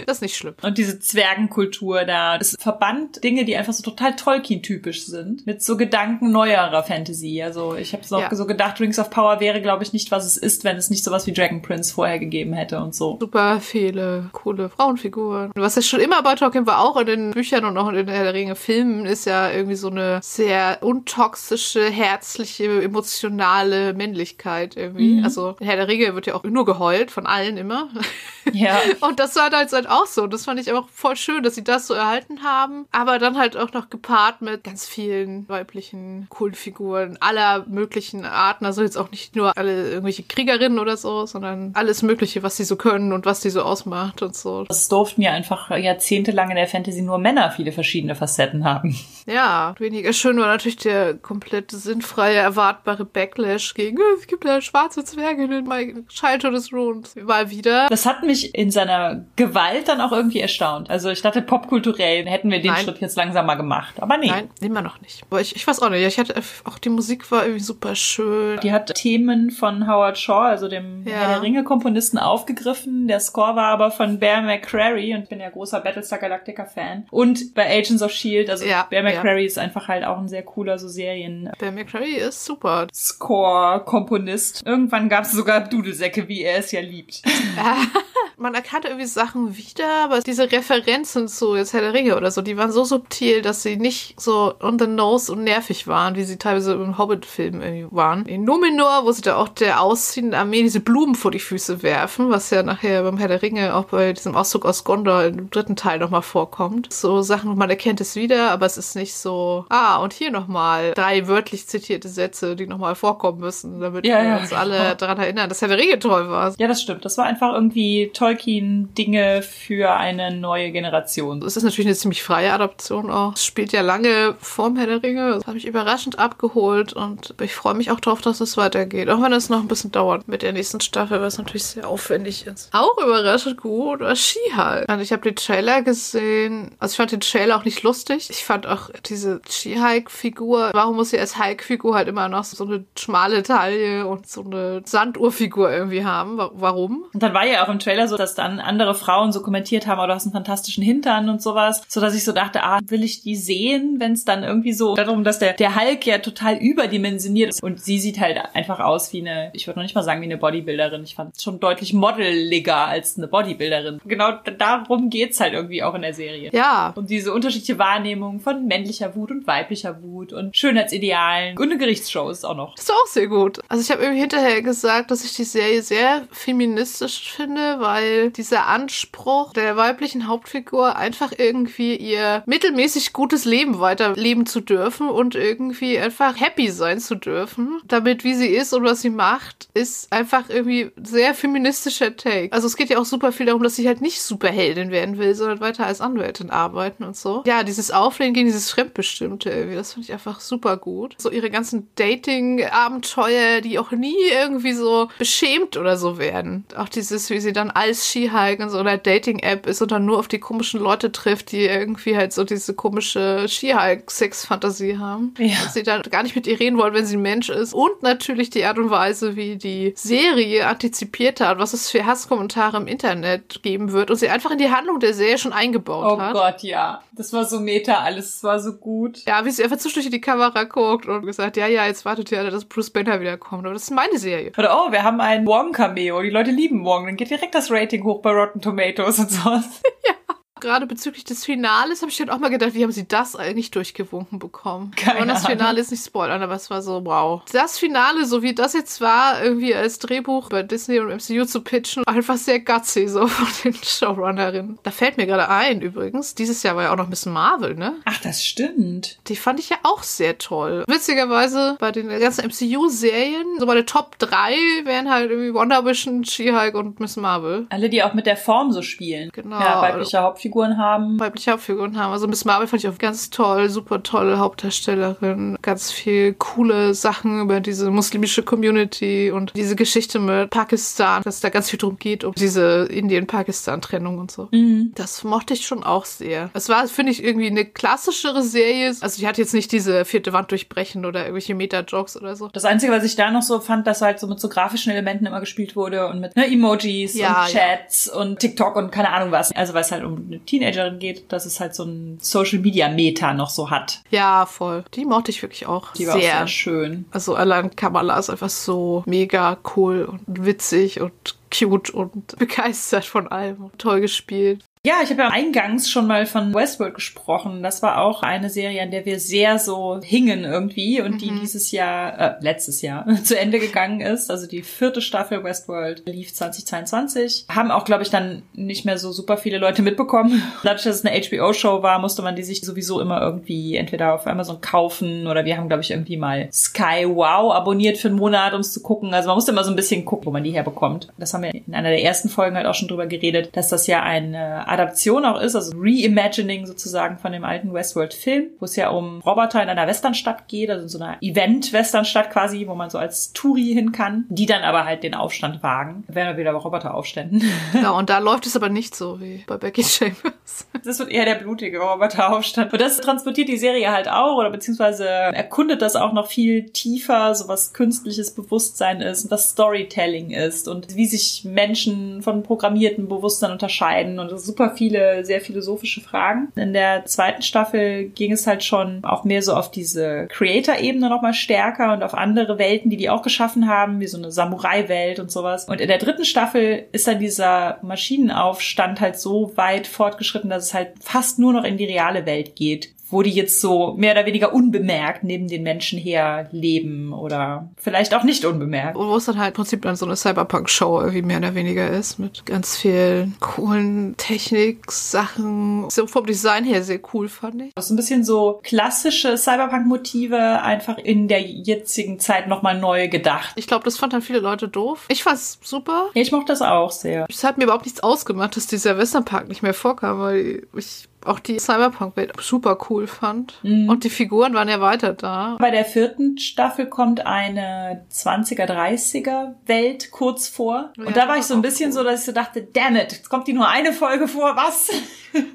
Das ist nicht schlimm. Und diese Zwergenkultur da, das verband Dinge, die einfach so total Tolkien Tolkien-typisch sind, mit so Gedanken neuerer Fantasy. Also ich habe Ja. so gedacht, Rings of Power wäre, glaube ich, nicht, was es ist, wenn es nicht sowas wie Dragon Prince vorher gegeben hätte und so. Super viele coole Frauenfiguren. Was ja schon immer bei Tolkien war, auch in den Büchern und auch in den Herr der Ringe Filmen, ist ja irgendwie so eine sehr untoxische, herzliche, emotionale Männlichkeit irgendwie. Also in Herr der Ringe wird ja auch nur geheult von allen immer. *laughs* Ja. *laughs* Und das war halt halt auch so. Das fand ich auch voll schön, dass sie das so erhalten haben. Aber dann halt auch noch gepaart mit ganz vielen weiblichen coolen Figuren aller möglichen Arten. Also jetzt auch nicht nur alle irgendwelche Kriegerinnen oder so, sondern alles Mögliche, was sie so können und was die so ausmacht und so. Es durften ja einfach jahrzehntelang in der Fantasy nur Männer viele verschiedene Facetten haben. Ja, weniger schön war natürlich der komplett sinnfreie, erwartbare Backlash gegen, "Oh, es gibt ja schwarze Zwerge in den Childhood des Runes. Mal wieder. Das hat mich in seiner Gewalt dann auch irgendwie erstaunt. Also ich dachte, popkulturell hätten wir den Nein. Schritt jetzt langsam mal gemacht. Aber nee. Nein, immer noch nicht. Aber ich, ich weiß auch nicht. Ich hatte auch die Musik war irgendwie super schön. Die hat Themen von Howard Shaw, also dem Ja. Herr der Ringe-Komponisten, aufgegriffen. Der Score war aber von Bear McCreary und ich bin ja großer Battlestar Galactica-Fan. Und bei Agents of S.H.I.E.L.D., also Ja, Bear ja. McCreary ist einfach halt auch ein sehr cooler so Serien- Bear McCreary ist super. Score-Komponist. Irgendwann gab es sogar Dudelsäcke, wie er es ja liebt. *laughs* Yeah. Man erkannte irgendwie Sachen wieder, aber diese Referenzen zu jetzt Herr der Ringe oder so, die waren so subtil, dass sie nicht so on the nose und nervig waren, wie sie teilweise im Hobbit-Film irgendwie waren. In Numenor, wo sie da auch der ausziehenden Armee diese Blumen vor die Füße werfen, was ja nachher beim Herr der Ringe auch bei diesem Auszug aus Gondor im dritten Teil nochmal vorkommt. So Sachen, man erkennt es wieder, aber es ist nicht so, ah, und hier nochmal drei wörtlich zitierte Sätze, die nochmal vorkommen müssen, damit Ja, wir ja, uns genau. alle daran erinnern, dass Herr der Ringe toll war. Ja, das stimmt. Das war einfach irgendwie Tolkien-Dinge für eine neue Generation. Es ist natürlich eine ziemlich freie Adaption auch. Es spielt ja lange vorm Herr der Ringe. Das hat mich überraschend abgeholt und ich freue mich auch darauf, dass es weitergeht. Auch wenn es noch ein bisschen dauert mit der nächsten Staffel, was natürlich sehr aufwendig ist. Auch überraschend gut war She-Hulk. Und ich habe den Trailer gesehen. Also ich fand den Trailer auch nicht lustig. Ich fand auch diese She-Hulk-Figur, warum muss sie als Hulk-Figur halt immer noch so eine schmale Taille und so eine Sanduhrfigur irgendwie haben? Wa- Warum? Und dann war ja auch im Trailer so, dass dann andere Frauen so kommentiert haben, oh, du hast einen fantastischen Hintern und sowas, so dass ich so dachte, ah, will ich die sehen, wenn es dann irgendwie so darum, dass der der Hulk ja total überdimensioniert ist und sie sieht halt einfach aus wie eine, ich würde noch nicht mal sagen wie eine Bodybuilderin, ich fand es schon deutlich modeliger als eine Bodybuilderin. Genau darum geht's halt irgendwie auch in der Serie. Ja, Und diese unterschiedliche Wahrnehmung von männlicher Wut und weiblicher Wut und Schönheitsidealen und eine Gerichtsshow ist auch noch. Das ist auch sehr gut. Also ich habe irgendwie hinterher gesagt, dass ich die Serie sehr feministisch finde, weil dieser Anspruch der weiblichen Hauptfigur einfach irgendwie ihr mittelmäßig gutes Leben weiterleben zu dürfen und irgendwie einfach happy sein zu dürfen, damit wie sie ist und was sie macht, ist einfach irgendwie sehr feministischer Take. Also es geht ja auch super viel darum, dass sie halt nicht Superheldin werden will, sondern weiter als Anwältin arbeiten und so. Ja, dieses Auflehnen gegen dieses Fremdbestimmte irgendwie, das finde ich einfach super gut. So ihre ganzen Dating-Abenteuer, die auch nie irgendwie so beschämt oder so werden. Auch dieses, wie sie dann als Skihike in so einer Dating-App ist und dann nur auf die komischen Leute trifft, die irgendwie halt so diese komische Skihike-Sex-Fantasie haben. Ja. Dass sie dann gar nicht mit ihr reden wollen, wenn sie ein Mensch ist. Und natürlich die Art und Weise, wie die Serie antizipiert hat, was es für Hasskommentare im Internet geben wird und sie einfach in die Handlung der Serie schon eingebaut Oh hat. Gott, ja. Das war so meta, alles das war so gut. Ja, wie sie einfach zwischendurch in die Kamera guckt und gesagt, ja, ja, jetzt wartet ihr alle, dass Bruce Banner wiederkommt. Aber das ist meine Serie. Oder oh, wir haben ein Wong-Cameo. Die Leute lieben Wong. Dann geht direkt das Rating hoch bei Rotten Tomatoes und sowas. *laughs* Gerade bezüglich des Finales habe ich dann auch mal gedacht, wie haben sie das eigentlich durchgewunken bekommen? *laughs* Keine Und das Ahnung. Finale ist nicht spoilern, aber es war so, wow. Das Finale, so wie das jetzt war, irgendwie als Drehbuch bei Disney und MCU zu pitchen, einfach sehr gutsy so *laughs* von den Showrunnerinnen. Da fällt mir gerade ein, übrigens, dieses Jahr war ja auch noch Miss Marvel, ne? Ach, das stimmt. Die fand ich ja auch sehr toll. Witzigerweise bei den ganzen MCU-Serien, so meine Top 3 wären halt irgendwie Wonder Vision, She-Hulk und Miss Marvel. Alle, die auch mit der Form so spielen. Genau. Ja, weibliche Hauptfiguren haben. weibliche Hauptfiguren haben. Also Miss Marvel fand ich auch ganz toll, super tolle Hauptdarstellerin, ganz viel coole Sachen über diese muslimische Community und diese Geschichte mit Pakistan, dass da ganz viel drum geht, um diese Indien-Pakistan-Trennung und so. Mhm. Das mochte ich schon auch sehr. Es war, finde ich, irgendwie eine klassischere Serie. Also die hat jetzt nicht diese vierte Wand durchbrechen oder irgendwelche Meta-Jokes oder so. Das Einzige, was ich da noch so fand, dass halt so mit so grafischen Elementen immer gespielt wurde und mit ne, Emojis Ja, und Chats und TikTok und keine Ahnung was. Also weil es halt um eine Teenagerin geht, dass es halt so ein Social Media Meta noch so hat. Ja, voll. Die mochte ich wirklich auch Die sehr. war auch sehr schön. Also allein Kamala ist einfach so mega cool und witzig und cute und *laughs* begeistert von allem. Toll gespielt. Ja, ich habe ja eingangs schon mal von Westworld gesprochen. Das war auch eine Serie, an der wir sehr so hingen irgendwie und die dieses Jahr, äh, letztes Jahr *laughs* zu Ende gegangen ist. Also die vierte Staffel Westworld lief 2022. Haben auch, glaube ich, dann nicht mehr so super viele Leute mitbekommen. *laughs* Dadurch, dass es eine HBO-Show war, musste man die sich sowieso immer irgendwie entweder auf Amazon kaufen oder wir haben, glaube ich, irgendwie mal Sky Wow abonniert für einen Monat, um es zu gucken. Also man musste immer so ein bisschen gucken, wo man die herbekommt. Das haben wir in einer der ersten Folgen halt auch schon drüber geredet, dass das ja eine Adaption auch ist, also Reimagining sozusagen von dem alten Westworld-Film, wo es ja um Roboter in einer Westernstadt geht, also in so einer Event-Westernstadt quasi, wo man so als Touri hin kann, die dann aber halt den Aufstand wagen. Wären wir wieder bei Roboteraufständen. *laughs* Ja, und da *laughs* läuft es aber nicht so wie bei Becky Chambers. Das wird eher der blutige Roboteraufstand. Und das transportiert die Serie halt auch oder beziehungsweise erkundet das auch noch viel tiefer, so was künstliches Bewusstsein ist und was Storytelling ist und wie sich Menschen von programmierten Bewusstsein unterscheiden und das ist super viele, sehr philosophische Fragen. In der zweiten Staffel ging es halt schon auch mehr so auf diese Creator-Ebene nochmal stärker und auf andere Welten, die die auch geschaffen haben, wie so eine Samurai-Welt und sowas. Und in der dritten Staffel ist dann dieser Maschinenaufstand halt so weit fortgeschritten, dass es halt fast nur noch in die reale Welt geht wo die jetzt so mehr oder weniger unbemerkt neben den Menschen her leben oder vielleicht auch nicht unbemerkt. Wo es dann halt im Prinzip dann so eine Cyberpunk-Show irgendwie mehr oder weniger ist, mit ganz vielen coolen Technik-Sachen. So vom Design her sehr cool, fand ich. So ein bisschen so klassische Cyberpunk-Motive einfach in der jetzigen Zeit nochmal neu gedacht. Ich glaube, das fanden dann viele Leute doof. Ich fand's super. Ja, ich mochte das auch sehr. Es hat mir überhaupt nichts ausgemacht, dass dieser Westernpark nicht mehr vorkam, weil ich auch die Cyberpunk-Welt super cool fand. Und die Figuren waren ja weiter da. Bei der vierten Staffel kommt eine 20er, 30er Welt kurz vor. Und Ja, da war ich so ein bisschen cool. so, dass ich so dachte, damn it, jetzt kommt die nur eine Folge vor, was?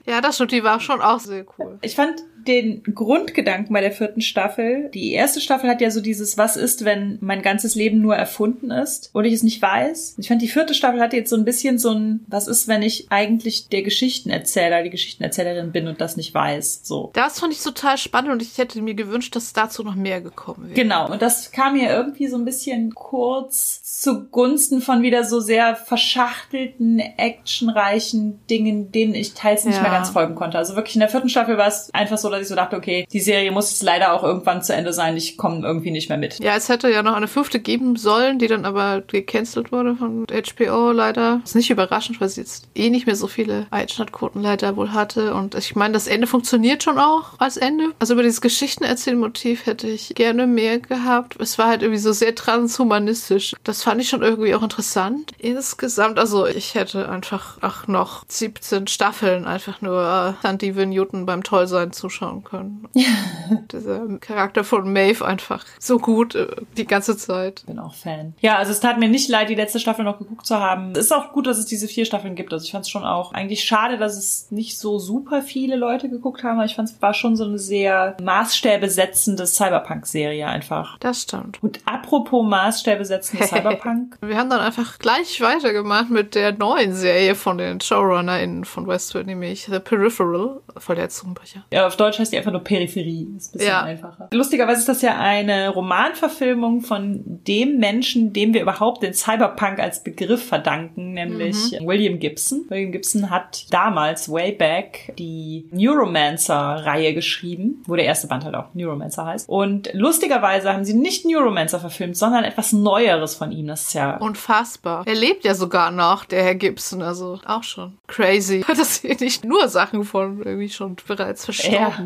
Ja, das stimmt, die war schon auch sehr cool. Ich fand den Grundgedanken bei der vierten Staffel, die erste Staffel hat ja so dieses, was ist, wenn mein ganzes Leben nur erfunden ist und ich es nicht weiß. Ich fand die vierte Staffel hatte jetzt so ein bisschen so ein, was ist, wenn ich eigentlich der Geschichtenerzähler, die Geschichtenerzählerin bin und das nicht weiß, so. Das fand ich total spannend und ich hätte mir gewünscht, dass dazu noch mehr gekommen wäre. Genau, und das kam mir irgendwie so ein bisschen kurz zugunsten von wieder so sehr verschachtelten, actionreichen Dingen, denen ich teils nicht Ja. mehr ganz folgen konnte. Also wirklich in der vierten Staffel war es einfach so, dass ich so dachte, okay, die Serie muss jetzt leider auch irgendwann zu Ende sein, ich komme irgendwie nicht mehr mit. Ja, es hätte ja noch eine fünfte geben sollen, die dann aber gecancelt wurde von HBO leider. Ist nicht überraschend, weil sie jetzt eh nicht mehr so viele Einschaltquoten leider wohl hatte. Und ich meine, das Ende funktioniert schon auch als Ende. Also über dieses Geschichtenerzählmotiv hätte ich gerne mehr gehabt. Es war halt irgendwie so sehr transhumanistisch. Das fand ich schon irgendwie auch interessant. Insgesamt, also ich hätte einfach auch noch 17 Staffeln einfach nur Sandy Van Newton beim Tollsein zuschauen können. *laughs* Dieser Charakter von Maeve einfach so gut äh, die ganze Zeit. Bin auch Fan. Ja, also es tat mir nicht leid, die letzte Staffel noch geguckt zu haben. Es ist auch gut, dass es diese vier Staffeln gibt. Also ich fand es schon auch eigentlich schade, dass es nicht so super viele Leute geguckt haben. Aber ich fand es war schon so eine sehr maßstäbesetzende Cyberpunk-Serie einfach. Das stimmt. Und apropos maßstäbesetzende *laughs* Cyberpunk. Wir haben dann einfach gleich weitergemacht mit der neuen Serie von den ShowrunnerInnen von Westworld, nämlich The Peripheral. Voll der Zungenbrecher. Ja, auf Deutsch heißt die einfach nur Peripherie. Ist ein bisschen Ja. einfacher. Lustigerweise ist das ja eine Romanverfilmung von dem Menschen, dem wir überhaupt den Cyberpunk als Begriff verdanken, nämlich William Gibson. William Gibson hat damals, way back, die Neuromancer-Reihe geschrieben, wo der erste Band halt auch Neuromancer heißt. Und lustigerweise haben sie nicht Neuromancer verfilmt, sondern etwas Neueres von ihm. Das ist ja Unfassbar. Er lebt ja sogar noch, der Herr Gibson, also auch schon crazy, *laughs* dass hier nicht nur Sachen von irgendwie schon bereits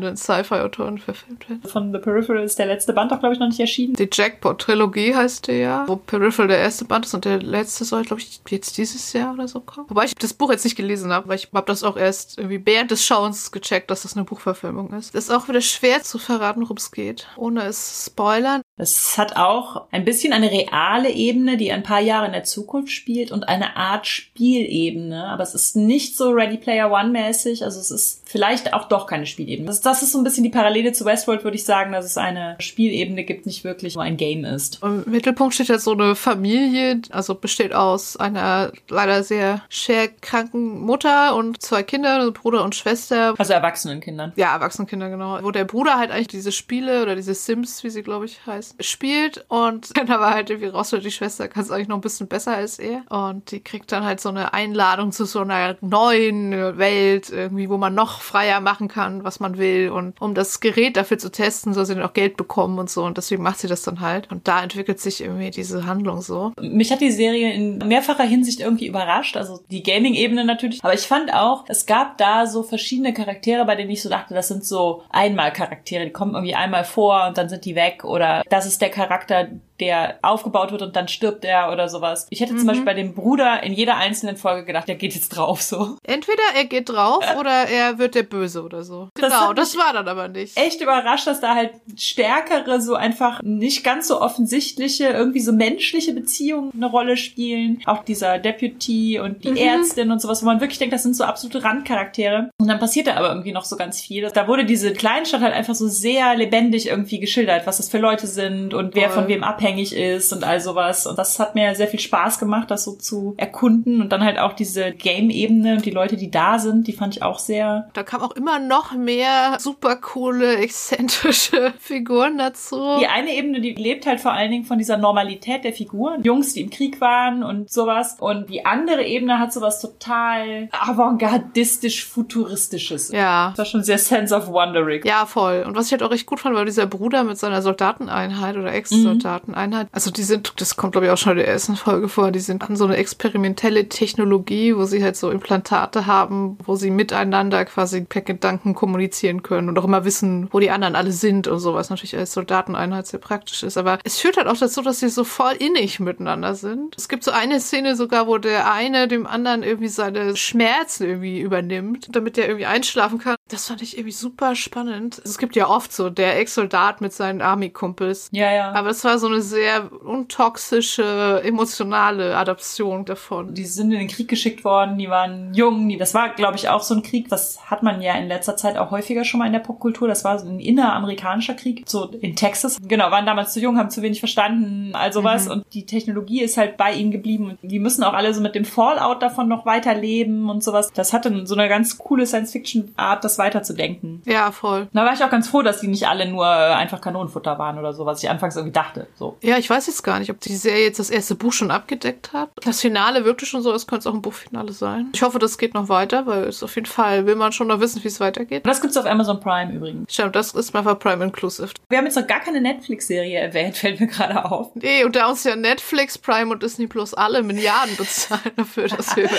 verstorbenen Sci-Fi-Autoren verfilmt werden. von The Peripheral ist der letzte Band auch, glaube ich, noch nicht erschienen. Die Jackpot-Trilogie heißt der ja, wo Peripheral der erste Band ist und der letzte soll, glaube ich, jetzt dieses Jahr oder so kommen. Wobei ich das Buch jetzt nicht gelesen habe, weil ich habe das auch erst irgendwie während des Schauens gecheckt, dass das eine Buchverfilmung ist. Das ist auch wieder schwer zu verraten, worum es geht, ohne es zu spoilern. Es hat auch ein bisschen eine reale Ebene, die ein paar Jahre in der Zukunft spielt und eine Art Spielebene. Aber es ist nicht so Ready Player One mäßig. Also es ist vielleicht auch doch keine Spielebene. Das ist Das ist so ein bisschen die Parallele zu Westworld, würde ich sagen, dass es eine Spielebene gibt, nicht wirklich nur ein Game ist. Im Mittelpunkt steht ja so eine Familie, also besteht aus einer leider sehr schwer kranken Mutter und zwei Kinder, also Bruder und Schwester. Also erwachsenen Kindern. Ja, erwachsenen Kinder, genau. Wo der Bruder halt eigentlich diese Spiele oder diese Sims, wie sie glaube ich heißt, spielt und *laughs* dann aber halt irgendwie raus, die Schwester kann es eigentlich noch ein bisschen besser als er. Und die kriegt dann halt so eine Einladung zu so einer neuen Welt, irgendwie, wo man noch freier machen kann, was man will. Und um das Gerät dafür zu testen, soll sie dann auch Geld bekommen und so. Und deswegen macht sie das dann halt. Und da entwickelt sich irgendwie diese Handlung so. Mich hat die Serie in mehrfacher Hinsicht irgendwie überrascht. Also die Gaming-Ebene natürlich. Aber ich fand auch, es gab da so verschiedene Charaktere, bei denen ich so dachte, das sind so Einmal-Charaktere. Die kommen irgendwie einmal vor und dann sind die weg. Oder das ist der Charakter, der aufgebaut wird und dann stirbt er oder sowas. Ich hätte mhm. zum Beispiel bei dem Bruder in jeder einzelnen Folge gedacht, der geht jetzt drauf so. Entweder er geht drauf äh. oder er wird der Böse oder so. Das genau, das war dann aber nicht. Echt überrascht, dass da halt stärkere, so einfach nicht ganz so offensichtliche, irgendwie so menschliche Beziehungen eine Rolle spielen. Auch dieser Deputy und die mhm. Ärztin und sowas, wo man wirklich denkt, das sind so absolute Randcharaktere. Und dann passiert da aber irgendwie noch so ganz viel. Da wurde diese Kleinstadt halt einfach so sehr lebendig irgendwie geschildert, was das für Leute sind und wer Voll. von wem abhängt abhängig ist und all sowas. Und das hat mir sehr viel Spaß gemacht, das so zu erkunden. Und dann halt auch diese Game-Ebene und die Leute, die da sind, die fand ich auch sehr. Da kam auch immer noch mehr super coole, exzentrische *laughs* Figuren dazu. Die eine Ebene, die lebt halt vor allen Dingen von dieser Normalität der Figuren. Jungs, die im Krieg waren und sowas. Und die andere Ebene hat sowas total avantgardistisch futuristisches. Ja. Das war schon sehr Sense of Wondering. Ja, voll. Und was ich halt auch echt gut fand, war dieser Bruder mit seiner Soldateneinheit oder Ex-Soldaten. Einheit. Also die sind, das kommt glaube ich auch schon in der ersten Folge vor, die sind an so eine experimentelle Technologie, wo sie halt so Implantate haben, wo sie miteinander quasi per Gedanken kommunizieren können und auch immer wissen, wo die anderen alle sind und sowas. Natürlich als Soldateneinheit sehr praktisch ist. Aber es führt halt auch dazu, dass sie so voll innig miteinander sind. Es gibt so eine Szene sogar, wo der eine dem anderen irgendwie seine Schmerzen irgendwie übernimmt, damit der irgendwie einschlafen kann. Das fand ich irgendwie super spannend. Es gibt ja oft so der Ex-Soldat mit seinen Army-Kumpels. Ja, ja. Aber es war so eine sehr untoxische, emotionale Adaption davon. Die sind in den Krieg geschickt worden, die waren jung, die, das war, glaube ich, auch so ein Krieg, was hat man ja in letzter Zeit auch häufiger schon mal in der Popkultur. Das war so ein inneramerikanischer Krieg, so in Texas. Genau, waren damals zu jung, haben zu wenig verstanden, also was. Mhm. Und die Technologie ist halt bei ihnen geblieben. Und die müssen auch alle so mit dem Fallout davon noch weiterleben und sowas. Das hatte so eine ganz coole Science-Fiction-Art, das weiterzudenken. Ja, voll. Da war ich auch ganz froh, dass die nicht alle nur einfach Kanonenfutter waren oder so, was ich anfangs irgendwie dachte. So. Ja, ich weiß jetzt gar nicht, ob die Serie jetzt das erste Buch schon abgedeckt hat. Das Finale wirkte schon so, als könnte es auch ein Buchfinale sein. Ich hoffe, das geht noch weiter, weil es auf jeden Fall will man schon noch wissen, wie es weitergeht. Das gibt's auf Amazon Prime übrigens. Stimmt, das ist mal Prime Inclusive. Wir haben jetzt noch gar keine Netflix-Serie erwähnt, *laughs* fällt mir gerade auf. Nee, und da uns ja Netflix, Prime und Disney Plus alle Milliarden bezahlen *laughs* dafür, dass wir über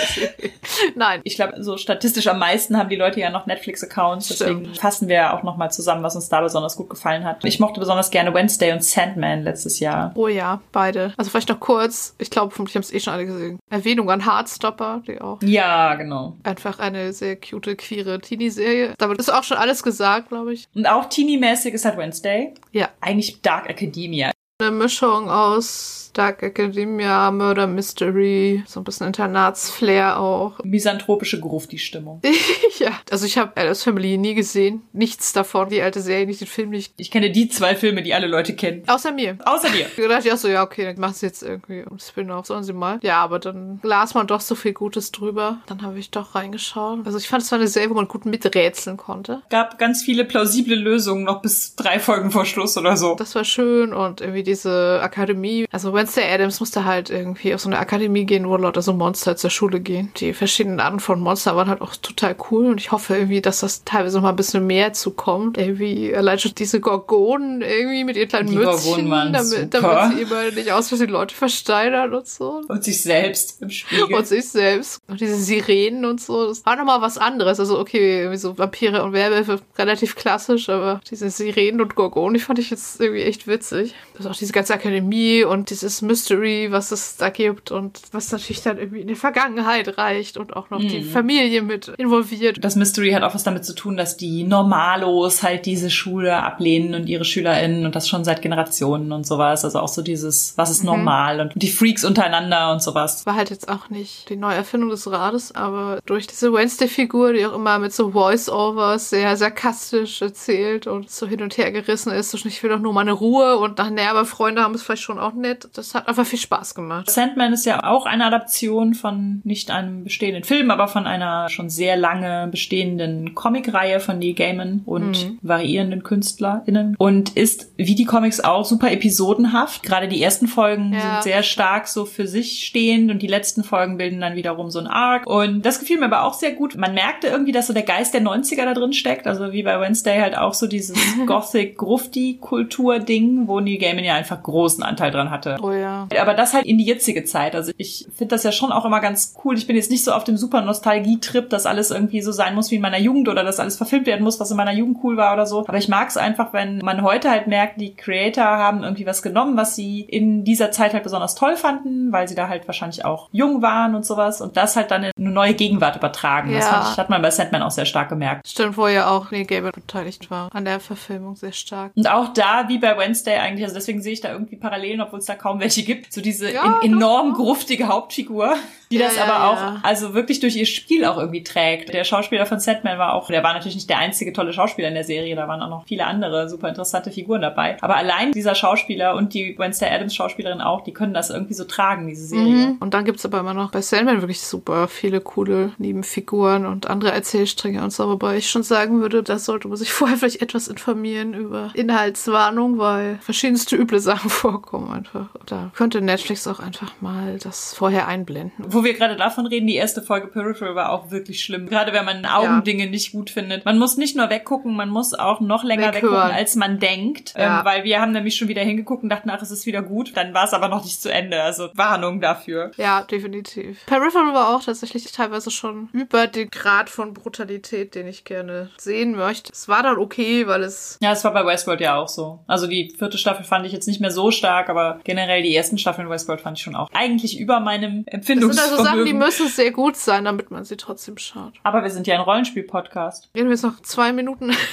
Nein. Ich glaube, so statistisch am meisten haben die Leute ja noch Netflix-Accounts, deswegen fassen wir auch noch mal zusammen, was uns da besonders gut gefallen hat. Ich mochte besonders gerne Wednesday und Sandman letztes Jahr. Oh ja, beide. Also vielleicht noch kurz, ich glaube, ich habe es eh schon alle gesehen. Erwähnung an Heartstopper, die auch. Ja, genau. Einfach eine sehr cute, queere Teenie-Serie. Damit ist auch schon alles gesagt, glaube ich. Und auch Teenie-mäßig ist halt Wednesday. Ja. Eigentlich Dark Academia. Eine Mischung aus Dark Academia, Murder Mystery, so ein bisschen Internatsflair auch. Misanthropische Grufti-Stimmung. *laughs* ja, also ich habe Alice Family nie gesehen. Nichts davon. Die alte Serie, nicht den Film nicht. Ich kenne die zwei Filme, die alle Leute kennen. Außer mir. Außer dir. *laughs* Da dachte ich auch so, ja, okay, dann machst du jetzt irgendwie ein Spin-off, sollen sie mal. Ja, aber dann las man doch so viel Gutes drüber. Dann habe ich doch reingeschaut. Also ich fand es war eine Serie, wo man gut miträtseln konnte. Gab ganz viele plausible Lösungen noch bis drei Folgen vor Schluss oder so. Das war schön und irgendwie diese Akademie. Also Wednesday Adams musste halt irgendwie auf so eine Akademie gehen, wo Leute so Monster zur Schule gehen. Die verschiedenen Arten von Monster waren halt auch total cool und ich hoffe irgendwie, dass das teilweise mal ein bisschen mehr zukommt. Irgendwie allein schon diese Gorgonen irgendwie mit ihren kleinen die Mützchen, damit, damit sie immer nicht aus die Leute versteinern und so. Und sich selbst im Spiegel. Und sich selbst. Und diese Sirenen und so. Das war nochmal was anderes. Also okay, irgendwie so Vampire und Werwölfe relativ klassisch, aber diese Sirenen und Gorgonen, die fand ich jetzt irgendwie echt witzig. Das ist auch diese ganze Akademie und dieses Mystery, was es da gibt und was natürlich dann irgendwie in die Vergangenheit reicht und auch noch mhm. die Familie mit involviert. Das Mystery hat auch was damit zu tun, dass die Normalos halt diese Schule ablehnen und ihre SchülerInnen und das schon seit Generationen und sowas. Also auch so dieses, was ist mhm. normal und die Freaks untereinander und sowas. War halt jetzt auch nicht die Neuerfindung des Rades, aber durch diese Wednesday-Figur, die auch immer mit so Voice-Overs sehr sarkastisch erzählt und so hin und her gerissen ist, so ich will doch nur meine Ruhe und nachher aber Freunde haben es vielleicht schon auch nett. Das hat einfach viel Spaß gemacht. Sandman ist ja auch eine Adaption von nicht einem bestehenden Film, aber von einer schon sehr lange bestehenden Comicreihe von Neil Gaiman und mhm. variierenden KünstlerInnen und ist wie die Comics auch super episodenhaft. Gerade die ersten Folgen ja. sind sehr stark so für sich stehend und die letzten Folgen bilden dann wiederum so ein Arc und das gefiel mir aber auch sehr gut. Man merkte irgendwie, dass so der Geist der 90er da drin steckt, also wie bei Wednesday halt auch so dieses *laughs* Gothic-Grufti-Kultur-Ding, wo Neil Gaiman ja einfach großen Anteil dran hatte. Oh ja. Aber das halt in die jetzige Zeit. Also ich finde das ja schon auch immer ganz cool. Ich bin jetzt nicht so auf dem super Nostalgie-Trip, dass alles irgendwie so sein muss wie in meiner Jugend oder dass alles verfilmt werden muss, was in meiner Jugend cool war oder so. Aber ich mag es einfach, wenn man heute halt merkt, die Creator haben irgendwie was genommen, was sie in dieser Zeit halt besonders toll fanden, weil sie da halt wahrscheinlich auch jung waren und sowas und das halt dann in eine neue Gegenwart übertragen. Ja. Das ich, hat man bei Sandman auch sehr stark gemerkt. Stimmt, wo ja auch Neil Gaiman beteiligt war an der Verfilmung sehr stark. Und auch da, wie bei Wednesday eigentlich, also deswegen sehe ich da irgendwie Parallelen, obwohl es da kaum welche gibt, so diese ja, in, enorm gruftige Hauptfigur, die ja, das ja, aber auch, also wirklich durch ihr Spiel auch irgendwie trägt. Der Schauspieler von Setman war auch, der war natürlich nicht der einzige tolle Schauspieler in der Serie, da waren auch noch viele andere super interessante Figuren dabei. Aber allein dieser Schauspieler und die Wednesday Adams Schauspielerin auch, die können das irgendwie so tragen, diese Serie. Mhm. Und dann gibt's aber immer noch bei Sandman wirklich super viele coole Nebenfiguren und andere Erzählstränge und so, wobei ich schon sagen würde, da sollte man sich *laughs* vorher vielleicht etwas informieren über Inhaltswarnung, weil verschiedenste üble Sachen *laughs* vorkommen einfach. Da könnte Netflix auch einfach mal das vorher einblenden. Wo wir gerade davon reden, die erste Folge Peripheral war auch wirklich schlimm. Gerade wenn man Augendinge ja. nicht gut findet. Man muss nicht nur weggucken, man muss auch noch länger Weghören. weggucken, als man denkt. Ja. Ähm, weil wir haben nämlich schon wieder hingeguckt und dachten, ach, es ist wieder gut. Dann war es aber noch nicht zu Ende. Also Warnung dafür. Ja, definitiv. Peripheral war auch tatsächlich teilweise schon über den Grad von Brutalität, den ich gerne sehen möchte. Es war dann okay, weil es. Ja, es war bei Westworld ja auch so. Also die vierte Staffel fand ich jetzt nicht mehr so stark, aber generell die ersten Staffeln Westworld fand ich schon auch eigentlich über meinem Empfindungsvermögen. Also Sachen, die müssen sehr gut sein, damit man sie trotzdem schaut. Aber wir sind ja ein Rollenspiel-Podcast. Reden wir jetzt noch zwei Minuten. *laughs*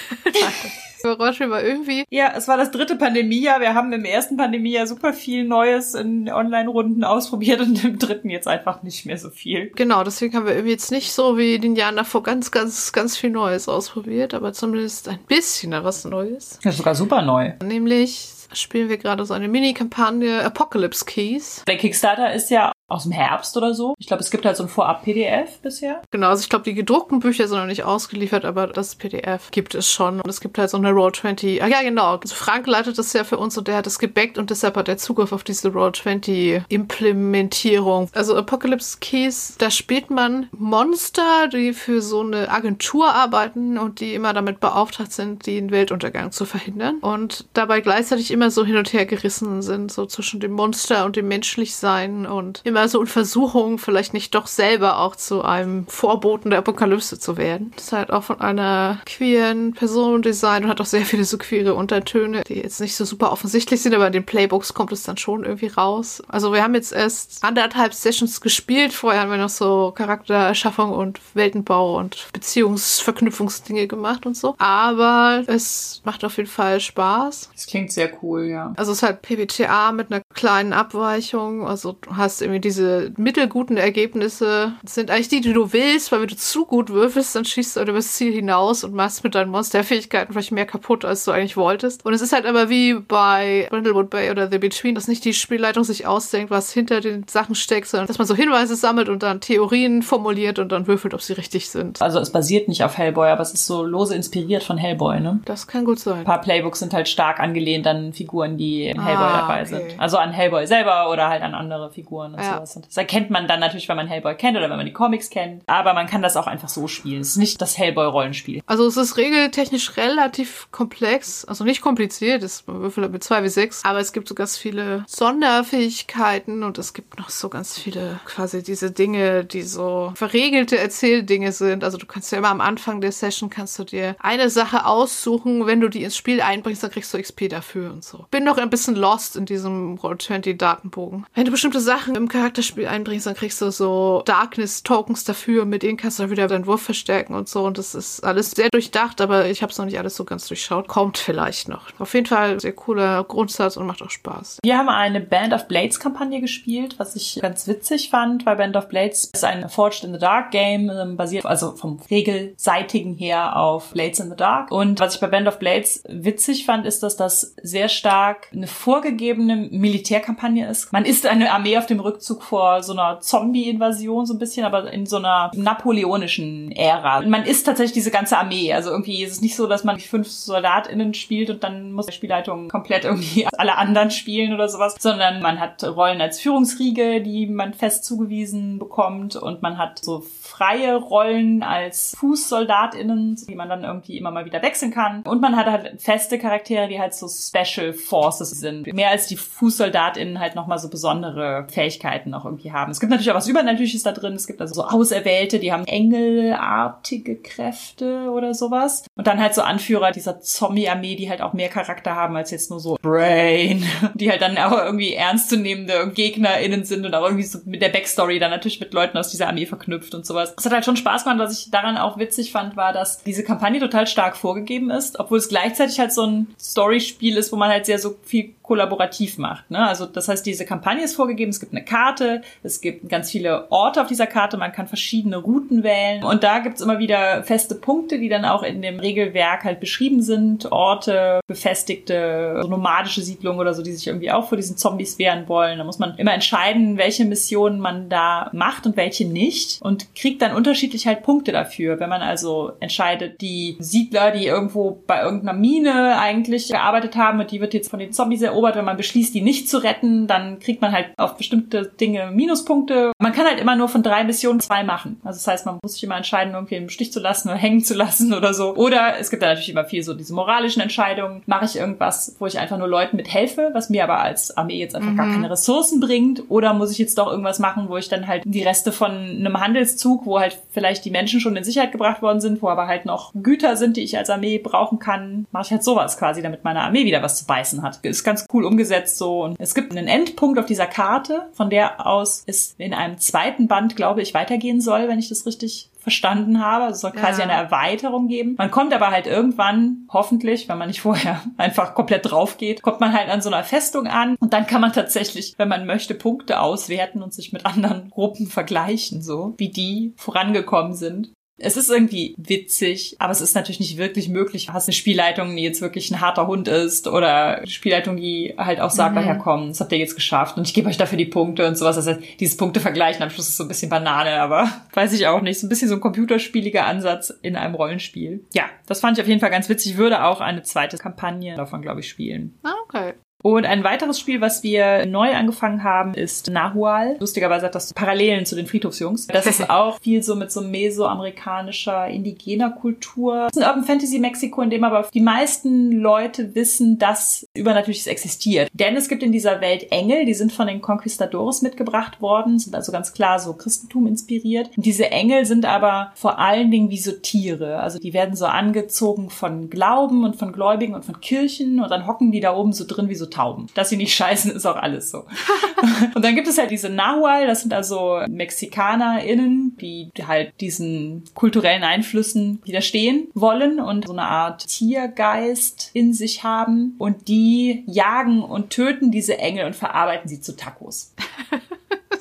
Rollenspiel war irgendwie. Ja, es war das dritte Pandemiejahr. Wir haben im ersten Pandemiejahr super viel Neues in Online-Runden ausprobiert und im dritten jetzt einfach nicht mehr so viel. Genau, deswegen haben wir irgendwie jetzt nicht so wie in den Jahren davor ganz, ganz, ganz viel Neues ausprobiert, aber zumindest ein bisschen was Neues. Das ist sogar super neu. Nämlich spielen wir gerade so eine Mini-Kampagne Apocalypse Keys. Der Kickstarter ist ja aus dem Herbst oder so. Ich glaube, es gibt halt so ein Vorab-PDF bisher. Genau, also ich glaube, die gedruckten Bücher sind noch nicht ausgeliefert, aber das PDF gibt es schon. Und es gibt halt so eine Roll20. Ah ja, genau. Also Frank leitet das ja für uns und der hat es gebackt und deshalb hat er Zugriff auf diese Roll20-Implementierung. Also Apocalypse Keys, da spielt man Monster, die für so eine Agentur arbeiten und die immer damit beauftragt sind, den Weltuntergang zu verhindern. Und dabei gleichzeitig immer so hin und her gerissen sind, so zwischen dem Monster und dem Menschlichsein und immer so in Versuchung, vielleicht nicht doch selber auch zu einem Vorboten der Apokalypse zu werden. Das ist halt auch von einer queeren Person designt und hat auch sehr viele so queere Untertöne, die jetzt nicht so super offensichtlich sind, aber in den Playbooks kommt es dann schon irgendwie raus. Also wir haben jetzt erst anderthalb Sessions gespielt. Vorher haben wir noch so Charaktererschaffung und Weltenbau und Beziehungsverknüpfungsdinge gemacht und so. Aber es macht auf jeden Fall Spaß. Das klingt sehr cool, ja. Also es ist halt PBTA mit einer kleinen Abweichung. Also du hast irgendwie diese mittelguten Ergebnisse sind eigentlich die, die du willst, weil wenn du zu gut würfelst, dann schießt du über das Ziel hinaus und machst mit deinen Monsterfähigkeiten vielleicht mehr kaputt, als du eigentlich wolltest. Und es ist halt aber wie bei Brindlewood Bay oder The Between, dass nicht die Spielleitung sich ausdenkt, was hinter den Sachen steckt, sondern dass man so Hinweise sammelt und dann Theorien formuliert und dann würfelt, ob sie richtig sind. Also es basiert nicht auf Hellboy, aber es ist so lose inspiriert von Hellboy, ne? Das kann gut sein. Ein paar Playbooks sind halt stark angelehnt an Figuren, die in Hellboy ah, dabei okay. sind. Also an Hellboy selber oder halt an andere Figuren. Ja. sowas. Und das erkennt man dann natürlich, wenn man Hellboy kennt oder wenn man die Comics kennt. Aber man kann das auch einfach so spielen. Es ist nicht das Hellboy-Rollenspiel. Also es ist regeltechnisch relativ komplex, also nicht kompliziert, es würfelt mit 2 wie 6, aber es gibt so ganz viele Sonderfähigkeiten und es gibt noch so ganz viele quasi diese Dinge, die so verregelte Erzähldinge sind. Also du kannst ja immer am Anfang der Session kannst du dir eine Sache aussuchen, wenn du die ins Spiel einbringst, dann kriegst du XP dafür und so. Bin noch ein bisschen lost in diesem Roll20 Datenbogen. Wenn du bestimmte Sachen im Charakterspiel einbringst, dann kriegst du so Darkness Tokens dafür, mit denen kannst du wieder deinen Wurf verstärken und so und das ist alles sehr durchdacht, aber ich habe es noch nicht alles so ganz durchschaut. Kommt vielleicht noch. Auf jeden Fall sehr cooler Grundsatz und macht auch Spaß. Wir haben eine Band of Blades Kampagne gespielt, was ich ganz witzig fand, weil Band of Blades ist ein Forged in the Dark Game, ähm, basiert also vom regelseitigen her auf Blades in the Dark. Und was ich bei Band of Blades witzig fand, ist, dass das sehr stark eine vorgegebene Militärkampagne ist. Man ist eine Armee auf dem Rückzug vor so einer Zombie-Invasion so ein bisschen, aber in so einer napoleonischen Ära. Man ist tatsächlich diese ganze Armee. Also irgendwie ist es nicht so, dass man fünf SoldatInnen spielt und dann muss die Spielleitung komplett irgendwie *laughs* alle anderen spielen oder sowas, sondern man hat Rollen als Führungsriege, die man fest zugewiesen bekommt und man hat so freie Rollen als FußsoldatInnen, die man dann irgendwie immer mal wieder wechseln kann. Und man hat halt feste Charaktere, die halt so Special Forces sind. Mehr als die FußsoldatInnen halt nochmal so besondere Fähigkeiten auch irgendwie haben. Es gibt natürlich auch was Übernatürliches da drin. Es gibt also so Auserwählte, die haben engelartige Kräfte oder sowas. Und dann halt so Anführer dieser Zombie-Armee, die halt auch mehr Charakter haben als jetzt nur so Brain. *laughs* Die halt dann auch irgendwie ernstzunehmende GegnerInnen sind und auch irgendwie so mit der Backstory dann natürlich mit Leuten aus dieser Armee verknüpft und sowas. Es hat halt schon Spaß gemacht. Was ich daran auch witzig fand, war, dass diese Kampagne total stark vorgegeben ist, obwohl es gleichzeitig halt so ein Storyspiel ist, wo man halt sehr so viel kollaborativ macht. Ne? Also das heißt, diese Kampagne ist vorgegeben, es gibt eine Karte, es gibt ganz viele Orte auf dieser Karte, man kann verschiedene Routen wählen und da gibt's immer wieder feste Punkte, die dann auch in dem Regelwerk halt beschrieben sind, Orte, befestigte, so nomadische Siedlungen oder so, die sich irgendwie auch vor diesen Zombies wehren wollen. Da muss man immer entscheiden, welche Missionen man da macht und welche nicht und kriegt dann unterschiedlich halt Punkte dafür. Wenn man also entscheidet, die Siedler, die irgendwo bei irgendeiner Mine eigentlich gearbeitet haben und die wird jetzt von den Zombies erobert, wenn man beschließt, die nicht zu retten, dann kriegt man halt auf bestimmte Dinge Minuspunkte. Man kann halt immer nur von drei Missionen zwei machen. Also das heißt, man muss sich immer entscheiden, irgendwie im Stich zu lassen oder hängen zu lassen oder so. Oder es gibt da natürlich immer viel so diese moralischen Entscheidungen. Mache ich irgendwas, wo ich einfach nur Leuten mithelfe, was mir aber als Armee jetzt einfach mhm. gar keine Ressourcen bringt? Oder muss ich jetzt doch irgendwas machen, wo ich dann halt die Reste von einem Handelszug, wo halt vielleicht die Menschen schon in Sicherheit gebracht worden sind, wo aber halt noch Güter sind, die ich als Armee brauchen kann, mache ich halt sowas quasi, damit meine Armee wieder was zu beißen hat. Ist ganz cool umgesetzt so. Und es gibt einen Endpunkt auf dieser Karte, von der aus es in einem zweiten Band, glaube ich, weitergehen soll, wenn ich das richtig verstanden habe. Also es soll quasi ja. eine Erweiterung geben. Man kommt aber halt irgendwann, hoffentlich, wenn man nicht *laughs* vorher einfach komplett drauf geht, kommt man halt an so einer Festung an und dann kann man tatsächlich, wenn man möchte, Punkte auswerten und sich mit anderen Gruppen vergleichen, so wie die vorangekommen sind. Es ist irgendwie witzig, aber es ist natürlich nicht wirklich möglich. Du hast eine Spielleitung, die jetzt wirklich ein harter Hund ist oder eine Spielleitung, die halt auch sagt, mhm. daher komm, das habt ihr jetzt geschafft und ich gebe euch dafür die Punkte und sowas. Also dieses Punkte vergleichen am Schluss ist so ein bisschen Banane, aber *laughs* weiß ich auch nicht. So ein bisschen so ein computerspieliger Ansatz in einem Rollenspiel. Ja, das fand ich auf jeden Fall ganz witzig. Ich würde auch eine zweite Kampagne davon, glaube ich, spielen. Ah, okay. Und ein weiteres Spiel, was wir neu angefangen haben, ist Nahual. Lustigerweise hat das Parallelen zu den Friedhofsjungs. Das ist *laughs* auch viel so mit so mesoamerikanischer indigener Kultur. Das ist ein Urban Fantasy Mexiko, in dem aber die meisten Leute wissen, dass Übernatürliches existiert. Denn es gibt in dieser Welt Engel, die sind von den Conquistadores mitgebracht worden, sind also ganz klar so Christentum inspiriert. Und diese Engel sind aber vor allen Dingen wie so Tiere. Also die werden so angezogen von Glauben und von Gläubigen und von Kirchen und dann hocken die da oben so drin wie so Tauben. Dass sie nicht *laughs* scheißen, ist auch alles so. *laughs* und dann gibt es halt diese Nahual, das sind also MexikanerInnen, die halt diesen kulturellen Einflüssen widerstehen wollen und so eine Art Tiergeist in sich haben. Und die jagen und töten diese Engel und verarbeiten sie zu Tacos. *laughs*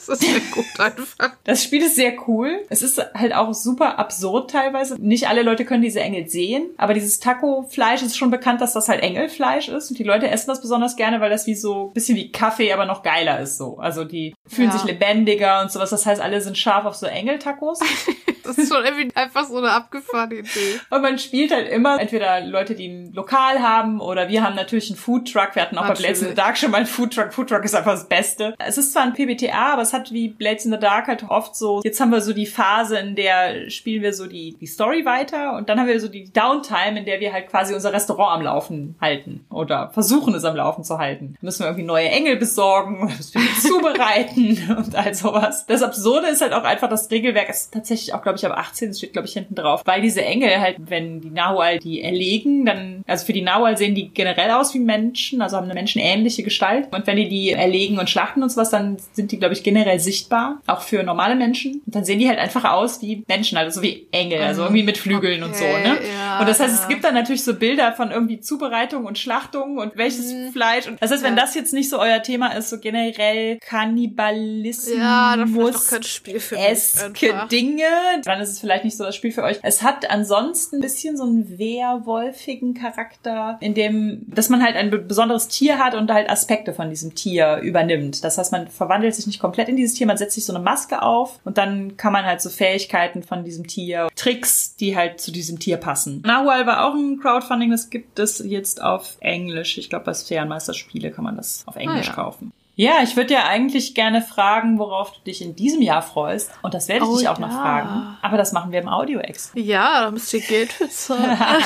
Das ist sehr gut *laughs* einfach. Das Spiel ist sehr cool. Es ist halt auch super absurd teilweise. Nicht alle Leute können diese Engel sehen, aber dieses Taco-Fleisch ist schon bekannt, dass das halt Engelfleisch ist und die Leute essen das besonders gerne, weil das wie so bisschen wie Kaffee, aber noch geiler ist so. Also die fühlen ja. sich lebendiger und sowas. Das heißt, alle sind scharf auf so Engel-Tacos. *laughs* Das ist schon irgendwie einfach so eine abgefahrene Idee. Und man spielt halt immer entweder Leute, die ein Lokal haben oder wir haben natürlich einen Foodtruck. Wir hatten auch Natürlich. bei Blades in the Dark schon mal einen Foodtruck. Foodtruck ist einfach das Beste. Es ist zwar ein PBTA, aber es hat wie Blades in the Dark halt oft so, jetzt haben wir so die Phase, in der spielen wir so die, die Story weiter und dann haben wir so die Downtime, in der wir halt quasi unser Restaurant am Laufen halten oder versuchen es am Laufen zu halten. Müssen wir irgendwie neue Engel besorgen, *laughs* müssen wir zubereiten *laughs* und all sowas. Das Absurde ist halt auch einfach, das Regelwerk ist tatsächlich auch, glaube ich, ab 18, das steht, glaube ich, hinten drauf, weil diese Engel halt, wenn die Nahual die erlegen, dann, also für die Nahual sehen die generell aus wie Menschen, also haben eine menschenähnliche Gestalt. Und wenn die die erlegen und schlachten und sowas, dann sind die, glaube ich, generell sichtbar, auch für normale Menschen. Und dann sehen die halt einfach aus wie Menschen, also so wie Engel, also irgendwie mit Flügeln und so, ne? Okay, ja, und das heißt, es ja. gibt dann natürlich so Bilder von irgendwie Zubereitung und Schlachtung und welches Fleisch. Und das heißt, wenn Mhm. Ja. das jetzt nicht so euer Thema ist, so generell Kannibalismus. Ja, doch kein Spiel für mich. Dann ist es vielleicht nicht so das Spiel für euch. Es hat ansonsten ein bisschen so einen werwolfigen Charakter, in dem, dass man halt ein be- besonderes Tier hat und halt Aspekte von diesem Tier übernimmt. Das heißt, man verwandelt sich nicht komplett in dieses Tier, man setzt sich so eine Maske auf und dann kann man halt so Fähigkeiten von diesem Tier, Tricks, die halt zu diesem Tier passen. Nahual war auch ein Crowdfunding, das gibt es jetzt auf Englisch. Ich glaube, bei Ferienmeister Spiele kann man das auf Englisch Ah, ja. kaufen. Ja, ich würde dir eigentlich gerne fragen, worauf du dich in diesem Jahr freust. Und das werde ich Oh dich auch noch ja. fragen. Aber das machen wir im Audio-Ex. Ja, da müsst ihr Geld für zahlen. *laughs*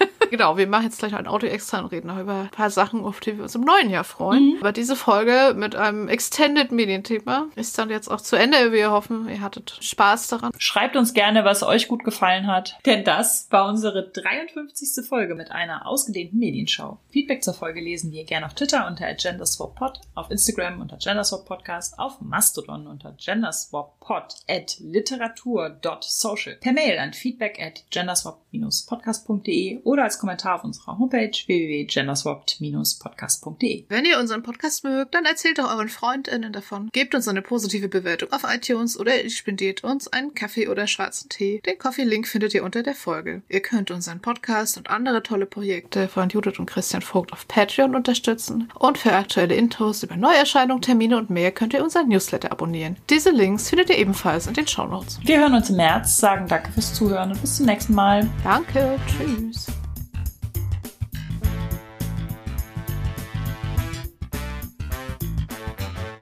*laughs* genau, wir machen jetzt gleich ein Audio extra und reden noch über ein paar Sachen, auf die wir uns im neuen Jahr freuen. Aber diese Folge mit einem Extended Medienthema ist dann jetzt auch zu Ende. Wir hoffen, ihr hattet Spaß daran. Schreibt uns gerne, was euch gut gefallen hat. Denn das war unsere 53. Folge mit einer ausgedehnten Medienschau. Feedback zur Folge lesen wir gerne auf Twitter unter genderswappod, auf Instagram unter genderswappodcast, auf Mastodon unter genderswappod, at literatur.social, per Mail an feedback at genderswap-podcast.de oder als Kommentar auf unserer Homepage www.genderswapped-podcast.de. Wenn ihr unseren Podcast mögt, dann erzählt doch euren FreundInnen davon. Gebt uns eine positive Bewertung auf iTunes oder ihr spendiert uns einen Kaffee oder schwarzen Tee. Den Coffee-Link findet ihr unter der Folge. Ihr könnt unseren Podcast und andere tolle Projekte von Judith und Christian Vogt auf Patreon unterstützen. Und für aktuelle Infos über Neuerscheinungen, Termine und mehr könnt ihr unseren Newsletter abonnieren. Diese Links findet ihr ebenfalls in den Shownotes. Wir hören uns im März, sagen danke fürs Zuhören und bis zum nächsten Mal. Danke, tschüss.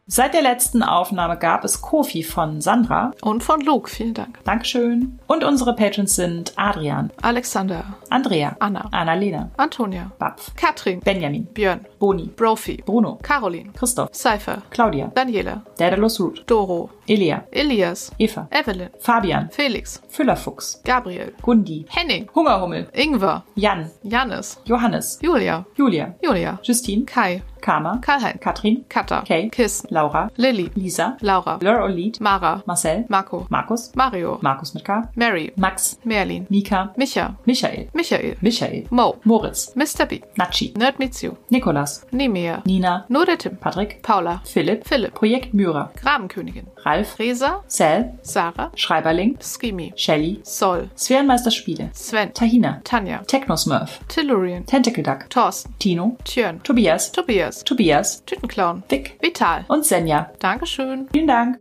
Seit der letzten Aufnahme gab es Kofi von Sandra. Und von Luke, vielen Dank. Dankeschön. Und unsere Patrons sind Adrian, Alexander, Andrea, Anna, Annalena, Antonia, Bapf, Katrin, Benjamin, Björn, Boni, Brophy, Bruno, Caroline, Christoph, Cypher, Claudia, Daniela, Daedalus Root, Doro, Elia, Elias, Eva, Evelyn, Fabian, Felix, Füllerfuchs, Gabriel, Gundi, Henning, Hungerhummel, Ingwer, Jan, Janis, Johannes, Julia, Julia, Julia, Justine, Kai, Karma, Karl-Heinz, Katrin, Katha, Kay, Kiss, Laura, Lilly, Lisa, Laura, Blur Olid, Mara, Marcel, Marco, Markus, Mario, Markus mit K, Mary, Max, Merlin, Mika, Micha, Michael, Michael, Michael, Mo, Moritz, Mr. B, Natschi, Nerd Meets You, Nikolas, Nemea, Nina, Noretim, Patrick, Paula, Philipp, Philipp, Projekt Myra, Grabenkönigin, Ralf, Resa, Sal, Sarah, Schreiberling, Skimi, Shelly, Sol, Sphärenmeister Spiele, Sven, Tahina, Tanja, Technosmurf, Tellurian, Tentacle Duck, Thorsten, Tino, Tjörn, Tobias, Tobias, Tobias, Tütenclown, Vic Vital. und Senja. Dankeschön. Vielen Dank.